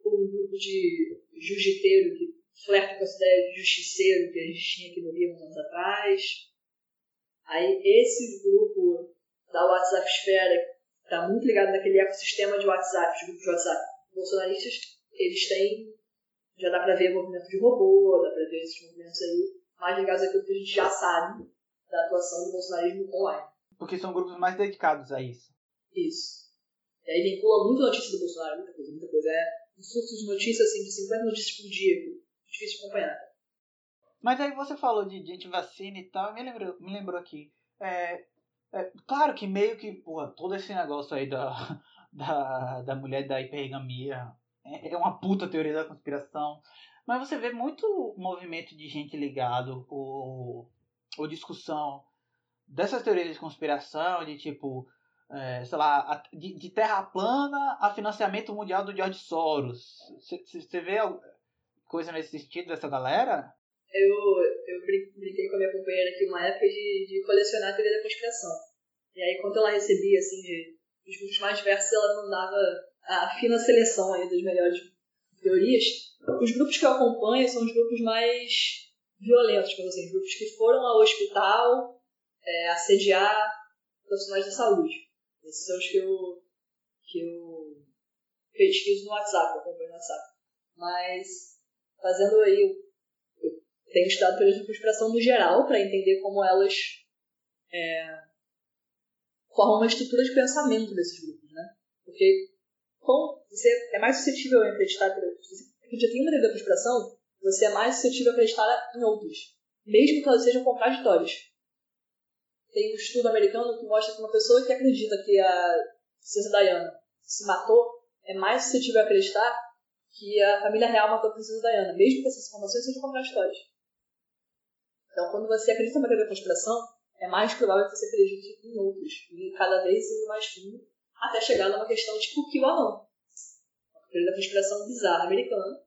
um grupo de jiu-jiteiro que flerta com essa ideia de justiceiro que a gente tinha aqui no Rio uns anos atrás. Aí esse grupo da WhatsApp Esfera, está muito ligado naquele ecossistema de WhatsApp, de grupos de WhatsApp bolsonaristas, eles têm, já dá para ver movimento de robô, dá para ver esses movimentos aí, mais ligados àquilo que a gente já sabe da atuação do bolsonarismo online. Porque são grupos mais dedicados a isso. Isso. E aí vincula muita notícia do Bolsonaro, muita coisa, muita coisa. É um fluxo de notícias assim, de 50 notícias por dia, é difícil de acompanhar. Mas aí você falou de, de antivacina e tal, me lembrou, me lembrou aqui. É, é, claro que meio que, porra, todo esse negócio aí da, (laughs) da, da mulher da hipergamia é, é uma puta teoria da conspiração. Mas você vê muito movimento de gente ligado, ou ou discussão dessas teorias de conspiração, de tipo, é, sei lá, de, de, terra plana a financiamento mundial do George Soros. Você vê coisa nesse sentido dessa galera? Eu, eu brinquei com a minha companheira aqui uma época de, de colecionar a teoria da conspiração. E aí, quando ela recebia, assim, de, dos grupos mais diversos, ela mandava a fina seleção aí das melhores teorias, os grupos que eu acompanho são os grupos mais violentos, como assim, os grupos que foram ao hospital é, assediar profissionais da saúde. Esses são os que eu, que eu pesquiso no WhatsApp, acompanho no WhatsApp. Mas, fazendo aí, tenho estudado teorias de conspiração no geral, para entender como elas é, formam uma estrutura de pensamento desses grupos, né? Porque com, você é mais suscetível a acreditar, se você acredita em uma teoria da conspiração, você é mais suscetível a acreditar em outros, mesmo que elas sejam contraditórias. Tem um estudo americano que mostra que uma pessoa que acredita que a princesa Diana se matou é mais suscetível a acreditar que a família real matou a princesa Diana, mesmo que essas informações sejam contraditórias. Então, quando você acredita uma teoria da conspiração, é mais provável que você acredite em outros, e cada vez indo mais fundo, até chegar numa questão tipo kill ou não. A teoria da conspiração bizarra americana,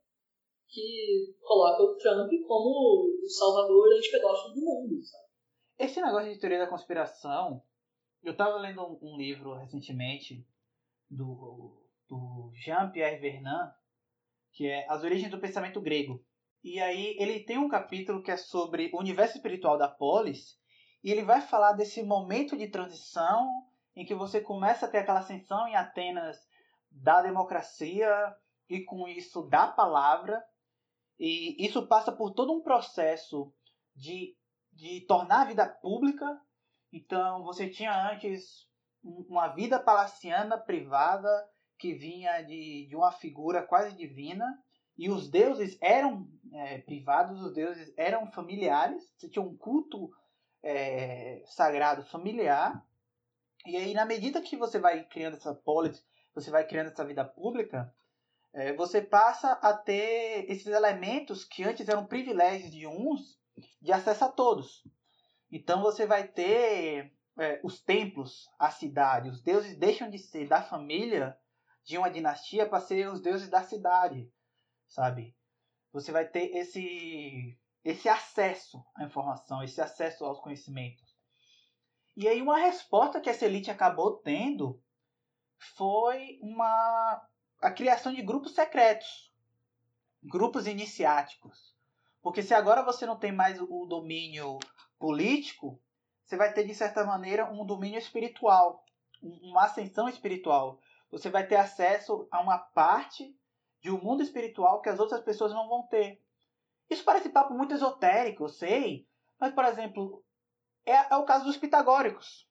que coloca o Trump como o salvador antipedófilo do mundo. Sabe? Esse negócio de teoria da conspiração, eu estava lendo um, um, livro recentemente do, do Jean-Pierre Vernant, que é As Origens do Pensamento Grego. E aí ele tem um capítulo que é sobre o universo espiritual da polis, e ele vai falar desse momento de transição em que você começa a ter aquela ascensão em Atenas da democracia e com isso da palavra, e isso passa por todo um processo de, de tornar a vida pública. Então você tinha antes uma vida palaciana privada que vinha de, de uma figura quase divina, e os deuses eram é, privados, os deuses eram familiares, você tinha um culto é, sagrado familiar. E aí, na medida que você vai criando essa polis, você vai criando essa vida pública, é, você passa a ter esses elementos que antes eram privilégios de uns, de acesso a todos. Então você vai ter é, os templos, a cidade, os deuses deixam de ser da família de uma dinastia para ser os deuses da cidade, sabe? Você vai ter esse esse acesso à informação, esse acesso aos conhecimentos. E aí uma resposta que essa elite acabou tendo foi uma a criação de grupos secretos, grupos iniciáticos. Porque se agora você não tem mais o domínio político, você vai ter de certa maneira um domínio espiritual, uma ascensão espiritual. Você vai ter acesso a uma parte de um mundo espiritual que as outras pessoas não vão ter. Isso parece papo muito esotérico, eu sei. Mas, por exemplo, é, é o caso dos pitagóricos.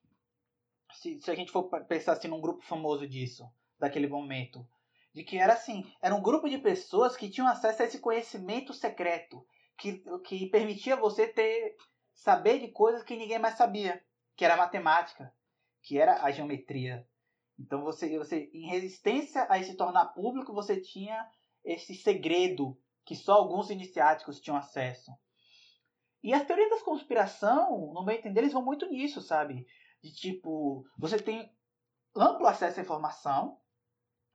Se, se, a gente for pensar assim num grupo famoso disso, daquele momento. De que era assim, era um grupo de pessoas que tinham acesso a esse conhecimento secreto. Que, que permitia você ter saber de coisas que ninguém mais sabia. Que era a matemática. Que era a geometria. Então você, você em resistência a se tornar público, você tinha esse segredo que só alguns iniciáticos tinham acesso. E as teorias da conspiração, no meu entender, eles vão muito nisso, sabe? De tipo, você tem amplo acesso à informação.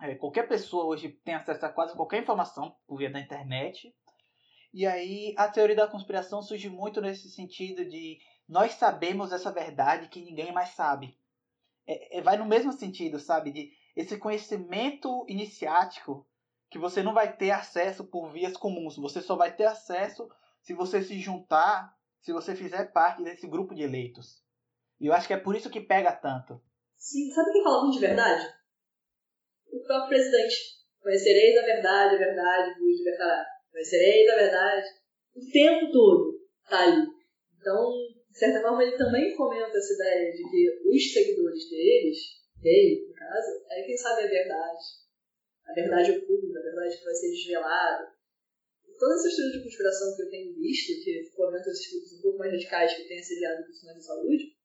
É, qualquer pessoa hoje tem acesso a quase qualquer informação por via da internet. E aí a teoria da conspiração surge muito nesse sentido de nós sabemos essa verdade que ninguém mais sabe. É, é, vai no mesmo sentido, sabe? De esse conhecimento iniciático que você não vai ter acesso por vias comuns. Você só vai ter acesso se você se juntar, se você fizer parte desse grupo de eleitos. E eu acho que é por isso que pega tanto. Sim, sabe quem fala muito de verdade? O próprio presidente. Conhecereis a verdade, a verdade vos libertará. Conhecereis a verdade. O tempo todo tá ali. Então, de certa forma, ele também fomenta essa ideia de que os seguidores deles, dele, no caso, é quem sabe a verdade a verdade oculta, a verdade que vai ser desvelada. Todas essas teorias de conspiração que eu tenho visto, que fomentam esses grupos um pouco mais radicais que têm assediado profissionais de saúde,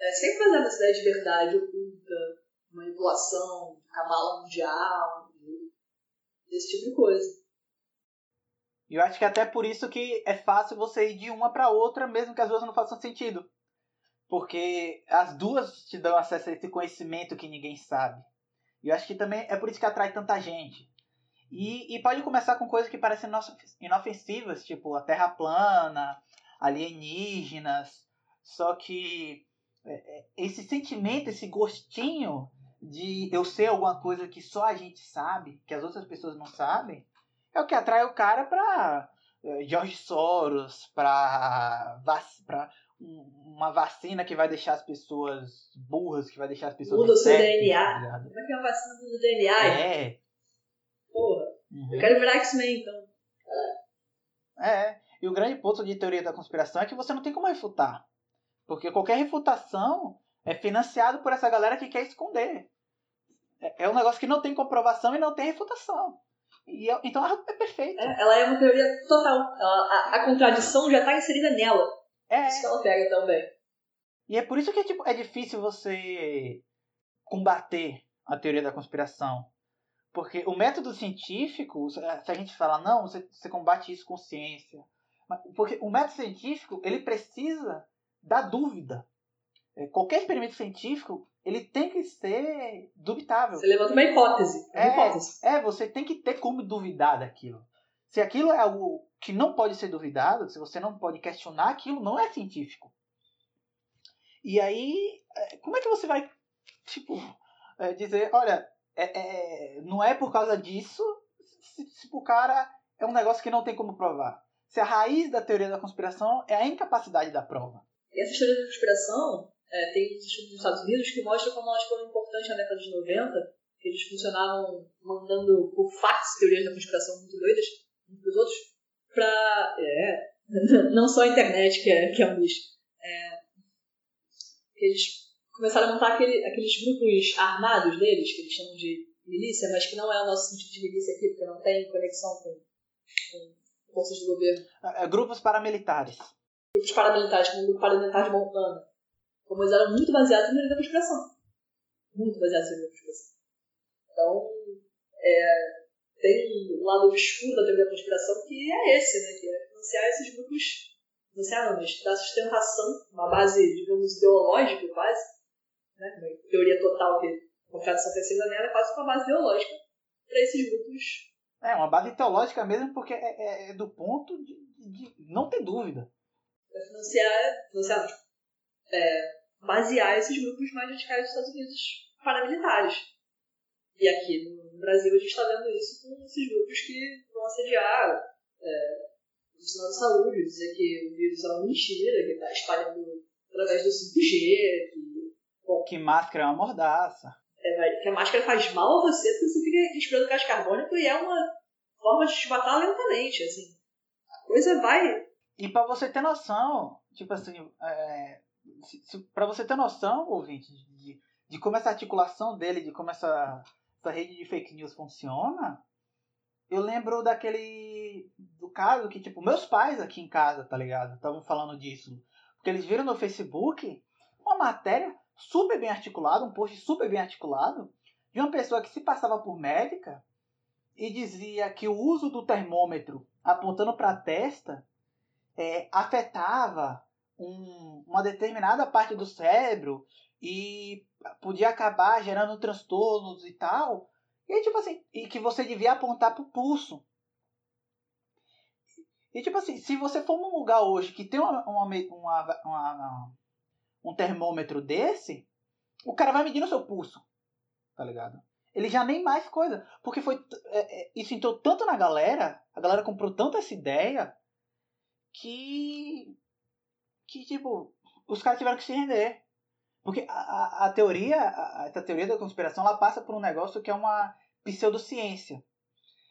é sempre baseado nessa ideia de verdade oculta, manipulação, cabala mundial, esse tipo de coisa. E eu acho que até por isso que é fácil você ir de uma para outra, mesmo que as duas não façam sentido. Porque as duas te dão acesso a esse conhecimento que ninguém sabe. E eu acho que também é por isso que atrai tanta gente. E, e pode começar com coisas que parecem inofensivas, tipo a Terra plana, alienígenas. Só que é, é, esse sentimento, esse gostinho de eu ser alguma coisa que só a gente sabe, que as outras pessoas não sabem, é o que atrai o cara pra uh, George Soros, pra, pra uma vacina que vai deixar as pessoas burras, que vai deixar as pessoas. Muda o seu DNA. Tá Como é que é uma vacina do DNA? É. Porra. Uhum. Eu quero virar X-Men, então. É. E o grande ponto de teoria da conspiração é que você não tem como refutar. Porque qualquer refutação é financiado por essa galera que quer esconder. É, é um negócio que não tem comprovação e não tem refutação. E, então é perfeito. É, ela é uma teoria total. Ela, a, a, contradição já está inserida nela. É. Isso que ela pega tão bem. E é por isso que tipo, é difícil você combater a teoria da conspiração. Porque o método científico, se a gente fala, não, você, você combate isso com ciência. Porque o método científico, ele precisa da dúvida. É, qualquer experimento científico, ele tem que ser dubitável. Você levanta uma hipótese. Uma é, hipótese. é, você tem que ter como duvidar daquilo. Se aquilo é algo que não pode ser duvidado, se você não pode questionar aquilo, não é científico. E aí, é, como é que você vai, tipo, é, dizer, olha, é, é, não é por causa disso, se, se o cara é um negócio que não tem como provar. Se a raiz da teoria da conspiração é a incapacidade da prova. E essa teoria da conspiração é, tem uns estudos nos Estados Unidos que mostram como elas foram importantes na década de 90, que eles funcionavam mandando por fax teorias da conspiração muito doidas uns para os outros, pra. É, (laughs) não só a internet que é, que é um lixo. É, que eles começaram a montar aquele, aqueles grupos armados deles, que eles chamam de milícia, mas que não é o nosso sentido de milícia aqui, porque não tem conexão com, com forças do governo. É, é grupos paramilitares. Grupos paramilitares, como o grupo paramilitar de Montana. Como eles eram muito baseados em teoria da conspiração. Muito baseados em teoria da conspiração. Então, é, tem um lado obscuro da teoria da conspiração que é esse, né? Que é financiar esses grupos, financiar não, mas dar sustentação, uma base, digamos, ideológica quase, né, uma teoria total que a confiança precisa nela é quase uma base ideológica para esses grupos. É, uma base teológica mesmo, porque é, é, é do ponto de, de, não ter dúvida. Para financiar, financiar é, basear esses grupos mais radicais dos Estados Unidos paramilitares. E aqui no Brasil a gente está vendo isso com esses grupos que vão assediar é, o sistema de saúde, dizer que o vírus é uma mentira, que está espalhando através do 5G, que que máscara é uma mordaça. É, que a máscara faz mal a você porque você fica respirando gás carbônico e é uma forma de te matar lentamente, assim. A coisa vai. E para você ter noção, tipo assim, é, para você ter noção, ouvinte, de, de como essa articulação dele, de como essa, essa rede de fake news funciona, eu lembro daquele. do caso que, tipo, meus pais aqui em casa, tá ligado? Estavam falando disso. Porque eles viram no Facebook uma matéria super bem articulado, um post super bem articulado, de uma pessoa que se passava por médica e dizia que o uso do termômetro apontando para a testa é, afetava um, uma determinada parte do cérebro e podia acabar gerando transtornos e tal. E tipo assim, e que você devia apontar para o pulso. E tipo assim, se você for num lugar hoje que tem uma, uma, uma, uma um termômetro desse, o cara vai medir no seu pulso. Tá ligado? Ele já nem mais coisa. Porque foi. É, é, isso entrou tanto na galera, a galera comprou tanto essa ideia, que. Que, tipo, os caras tiveram que se render. Porque a, a, a teoria, a, teoria da conspiração, ela passa por um negócio que é uma pseudociência.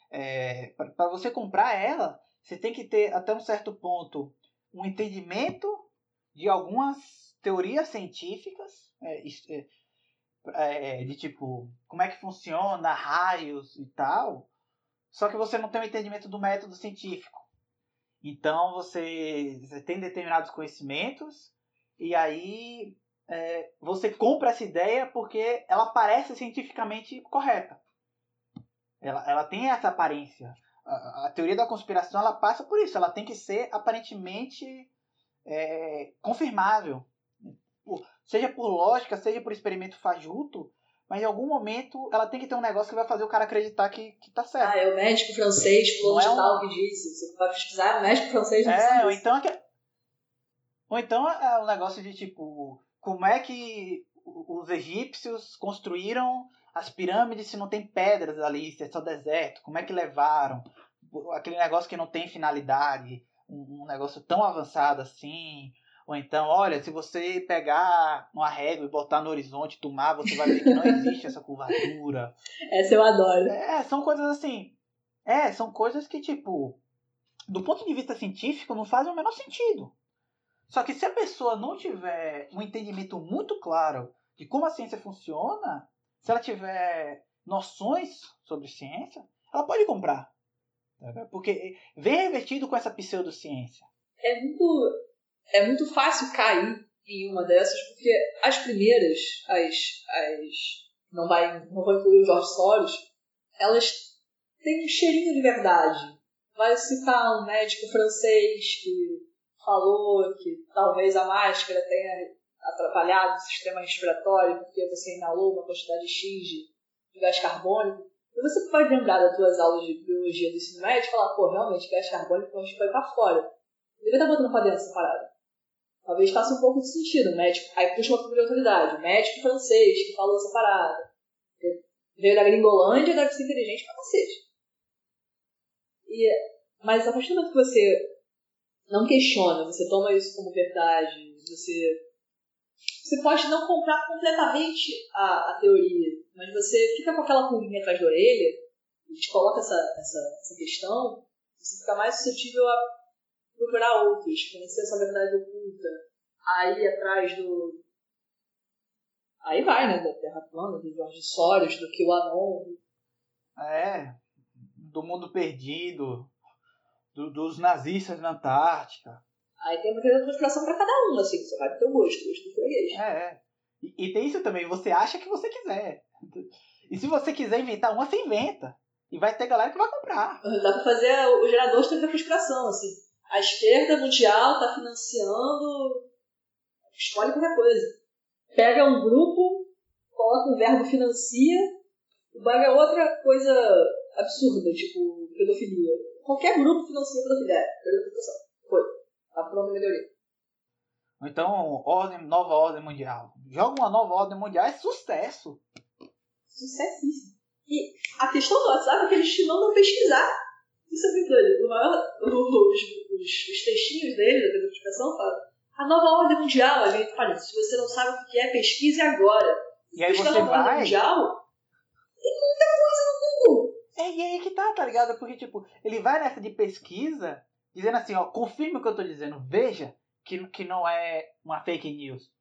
É, para você comprar ela, você tem que ter até um certo ponto um entendimento de algumas teorias científicas é, é, é, de tipo como é que funciona raios e tal, só que você não tem um entendimento do método científico. Então você, você tem determinados conhecimentos e aí é, você compra essa ideia porque ela parece cientificamente correta. Ela, ela tem essa aparência. A, a teoria da conspiração ela passa por isso. Ela tem que ser aparentemente é, confirmável seja por lógica, seja por experimento fajuto, mas em algum momento ela tem que ter um negócio que vai fazer o cara acreditar que, que tá certo. Ah, é o médico francês fulano de é tal que disse. Você vai pesquisar, o médico francês É, ou então, é que... ou então é o um negócio de tipo, como é que os egípcios construíram as pirâmides se não tem pedras ali, se é só deserto? Como é que levaram? Aquele negócio que não tem finalidade, um, um negócio tão avançado assim. Ou então, olha, se você pegar uma régua e botar no horizonte do mar, você vai ver que não existe essa curvatura. (laughs) Essa eu adoro. É, são coisas assim. É, são coisas que, tipo, do ponto de vista científico, não fazem o menor sentido. Só que se a pessoa não tiver um entendimento muito claro de como a ciência funciona, se ela tiver noções sobre ciência, ela pode comprar. Porque vem revertido com essa pseudociência. É muito, é muito fácil cair em uma dessas, porque as primeiras, as, as não vai não vou incluir os Jorge Soros, elas têm um cheirinho de verdade. Vai citar um médico francês que falou que talvez a máscara tenha atrapalhado o sistema respiratório porque você inalou uma quantidade X de gás carbônico. E você pode lembrar das suas aulas de biologia do ensino médio e falar, pô, realmente, gás carbônico a gente vai para fora. Vai estar botando para dentro essa parada. Talvez faça um pouco de sentido. O médico, aí puxa uma figura de autoridade. O médico francês que falou essa parada. Veio da Gringolândia, deve ser inteligente pra cacete. E, mas a partir do momento que você não questiona, você toma isso como verdade, você você pode não comprar completamente a, a teoria, mas você fica com aquela pulguinha atrás da orelha e te coloca essa, essa, essa questão, você fica mais suscetível a procurar outros, conhecer essa verdade oculta, aí atrás do. Aí vai, né? Da Terra plana, do Jorge Soros, do QAnon. É, do mundo perdido, do, dos nazistas na Antártica. Aí tem uma teoria da conspiração pra cada um, assim, você vai pro teu gosto, gosto do freguês. É, é. E, e, tem isso também, você acha que você quiser. E se você quiser inventar uma, você inventa. E vai ter galera que vai comprar. Dá pra fazer o gerador de teoria da conspiração, assim. A esquerda mundial tá financiando. Escolhe qualquer coisa. Pega um grupo, coloca um verbo financia, e paga outra coisa absurda, tipo pedofilia qualquer grupo financia pela ideia. Foi. Tá a melhoria. Ou então, ordem, nova ordem mundial. Joga uma nova ordem mundial é sucesso. Sucessíssimo. E a questão do WhatsApp é que eles te mandam pesquisar. Isso é muito doido. O maior, os, os, os textinhos dele, da notificação, falam a nova ordem mundial. A gente fala, se você não sabe o que é, pesquise agora. E aí você vai... Mundial, tem muita coisa no Google. É, e aí que tá, tá ligado? Porque, tipo, ele vai nessa de pesquisa, dizendo assim, ó, confirme o que eu tô dizendo, veja que, que não é uma fake news.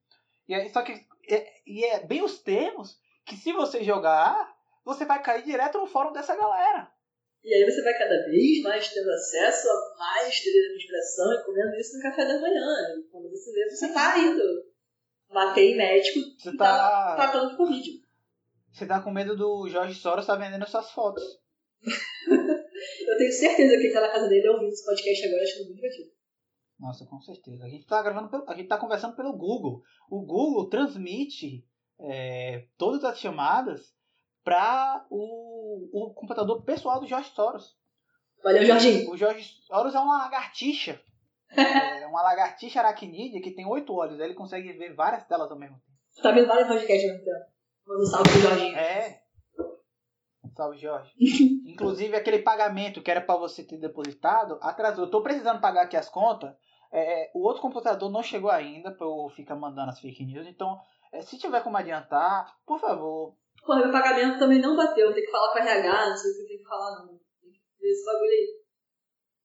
E aí, só que, é, e é bem os termos que se você jogar, você vai cair direto no fórum dessa galera. E aí você vai cada vez mais tendo acesso a mais teoria da conspiração e comendo isso no café da manhã. E quando você vê, você tá indo. Matei médico você tá... tá tratando de Covid. Você tá com medo do Jorge Soros tá vendendo suas fotos. (laughs) eu tenho certeza que ele tá na casa dele ouvindo esse podcast agora, achando muito divertido. Nossa, com certeza. A gente tá gravando pelo, a gente tá conversando pelo Google. O Google transmite é, todas as chamadas para o, o computador pessoal do Jorge Soros. Valeu, Jorginho. O Jorge Soros é uma lagartixa. (laughs) é uma lagartixa aracnídea que tem oito olhos. Ele consegue ver várias telas ao mesmo tempo. Tá vendo vários podcasts ao mesmo tempo. Manda um salve pro Jorginho. É. Salve, Jorge. (laughs) Inclusive, aquele pagamento que era para você ter depositado, atrasou. Eu tô precisando pagar aqui as contas. É, o outro computador não chegou ainda para eu ficar mandando as fake news. Então, é, se tiver como adiantar, por favor. Porra, meu pagamento também não bateu. Tem que falar com a RH, não sei o que tem que falar, não. Tem que ver esse bagulho aí.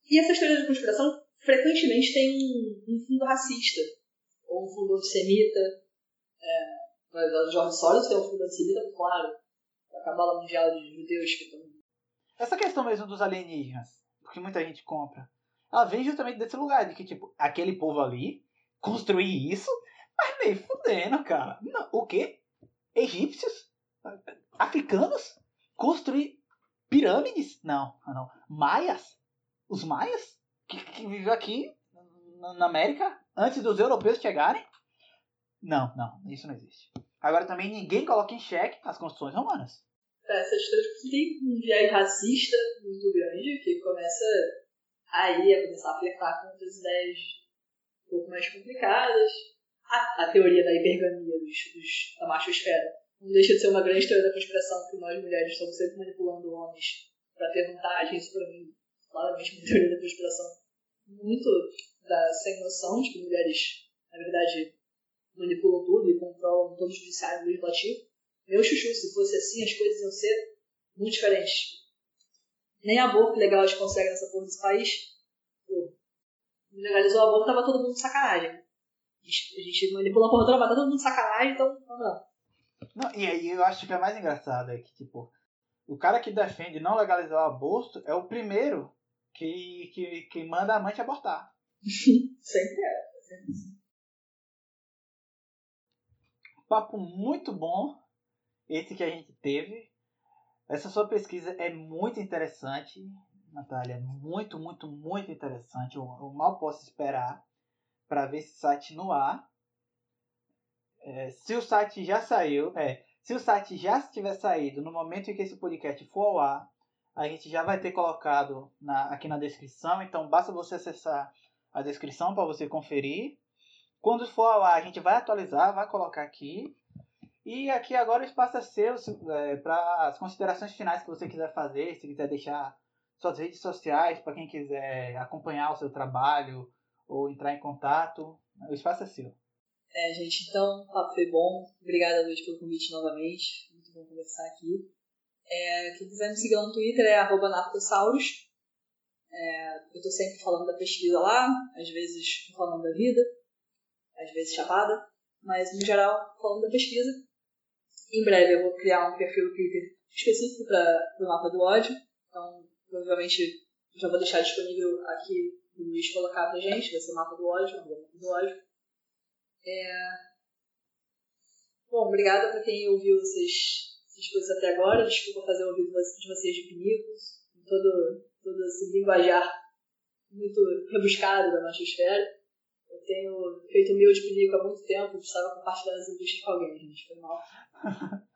E essas teorias de conspiração frequentemente tem um, um fundo racista. Ou um fundo antissemita. É, mas o Jorge Soros tem um fundo antissemita, claro a cabala mundial de judeus que estão. Essa questão mesmo dos alienígenas, porque muita gente compra, ela vem justamente desse lugar, de que, tipo, aquele povo ali construir isso, mas nem fudendo, cara. Não, o quê? Egípcios? Africanos? Construir pirâmides? Não, não. Maias? Os maias? Que, que viveu aqui na América antes dos europeus chegarem? Não, não, isso não existe. Agora também ninguém coloca em xeque as construções romanas. É, essas três tem um viés racista muito grande que começa aí a começar a flertar com outras ideias um pouco mais complicadas. a, a teoria da hipergamia dos, dos, da machosfera. Não deixa de ser uma grande teoria da conspiração que nós mulheres estamos sempre manipulando homens para ter vantagem. Isso para mim, claramente, uma teoria da conspiração muito da sem noção de que mulheres, na verdade, manipulam tudo e controlam todo o judiciário legislativo. Meu chuchu, se fosse assim, as coisas iam ser muito diferentes. Nem aborto legal a gente consegue nessa porra desse país. Pô, legalizou o aborto, tava todo mundo sacanagem. A gente, a gente manipula a porra toda, mas tá todo mundo sacanagem, então lá. Não, e aí eu acho que é mais engraçado é que, tipo, o cara que defende não legalizar o aborto é o primeiro que, que, que manda a amante abortar. (laughs) sempre é. Sempre. Papo muito bom esse que a gente teve. Essa sua pesquisa é muito interessante, Natália. Muito, muito, muito interessante. Eu, eu mal posso esperar para ver esse site no ar. É, se o site já saiu, é, se o site já tiver saído no momento em que esse podcast for ao ar, a gente já vai ter colocado na, aqui na descrição. Então basta você acessar a descrição para você conferir. Quando for ao ar, a gente vai atualizar, vai colocar aqui. E aqui agora o espaço é seu é, para as considerações finais que você quiser fazer, se quiser deixar suas redes sociais para quem quiser acompanhar o seu trabalho ou entrar em contato. O espaço é seu. É, gente, então, o papo foi bom. Obrigada, Luz, pelo convite novamente. Muito bom conversar aqui. É, quem quiser me seguir lá no Twitter é Narcosaurus. É, eu estou sempre falando da pesquisa lá, às vezes falando da vida, às vezes chapada, mas no geral falando da pesquisa. Em breve eu vou criar um perfil no Twitter específico para o mapa do ódio, então provavelmente já vou deixar disponível aqui o Luiz colocar pra gente, vai ser o mapa do ódio, o mapa do ódio. É... Bom, obrigada para quem ouviu essas, essas coisas até agora. Desculpa fazer o ouvido de vocês de pinicos, todo, todo esse linguajar muito rebuscado da machosfera. Eu tenho feito mil de pinico há muito tempo e precisava compartilhar as indústrias com alguém, gente. Foi mal. (laughs)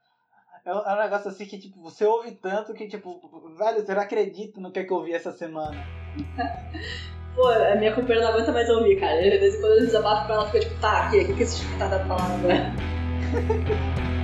É, é um negócio assim que, tipo, você ouve tanto que, tipo, velho, você não acredita no que, é que eu ouvi essa semana. (laughs) Pô, a minha companheira não aguenta mais ouvir, cara. De vez em quando eu desabafo pra ela, fica tipo, tá, o que, que, esse tá falando agora? (laughs)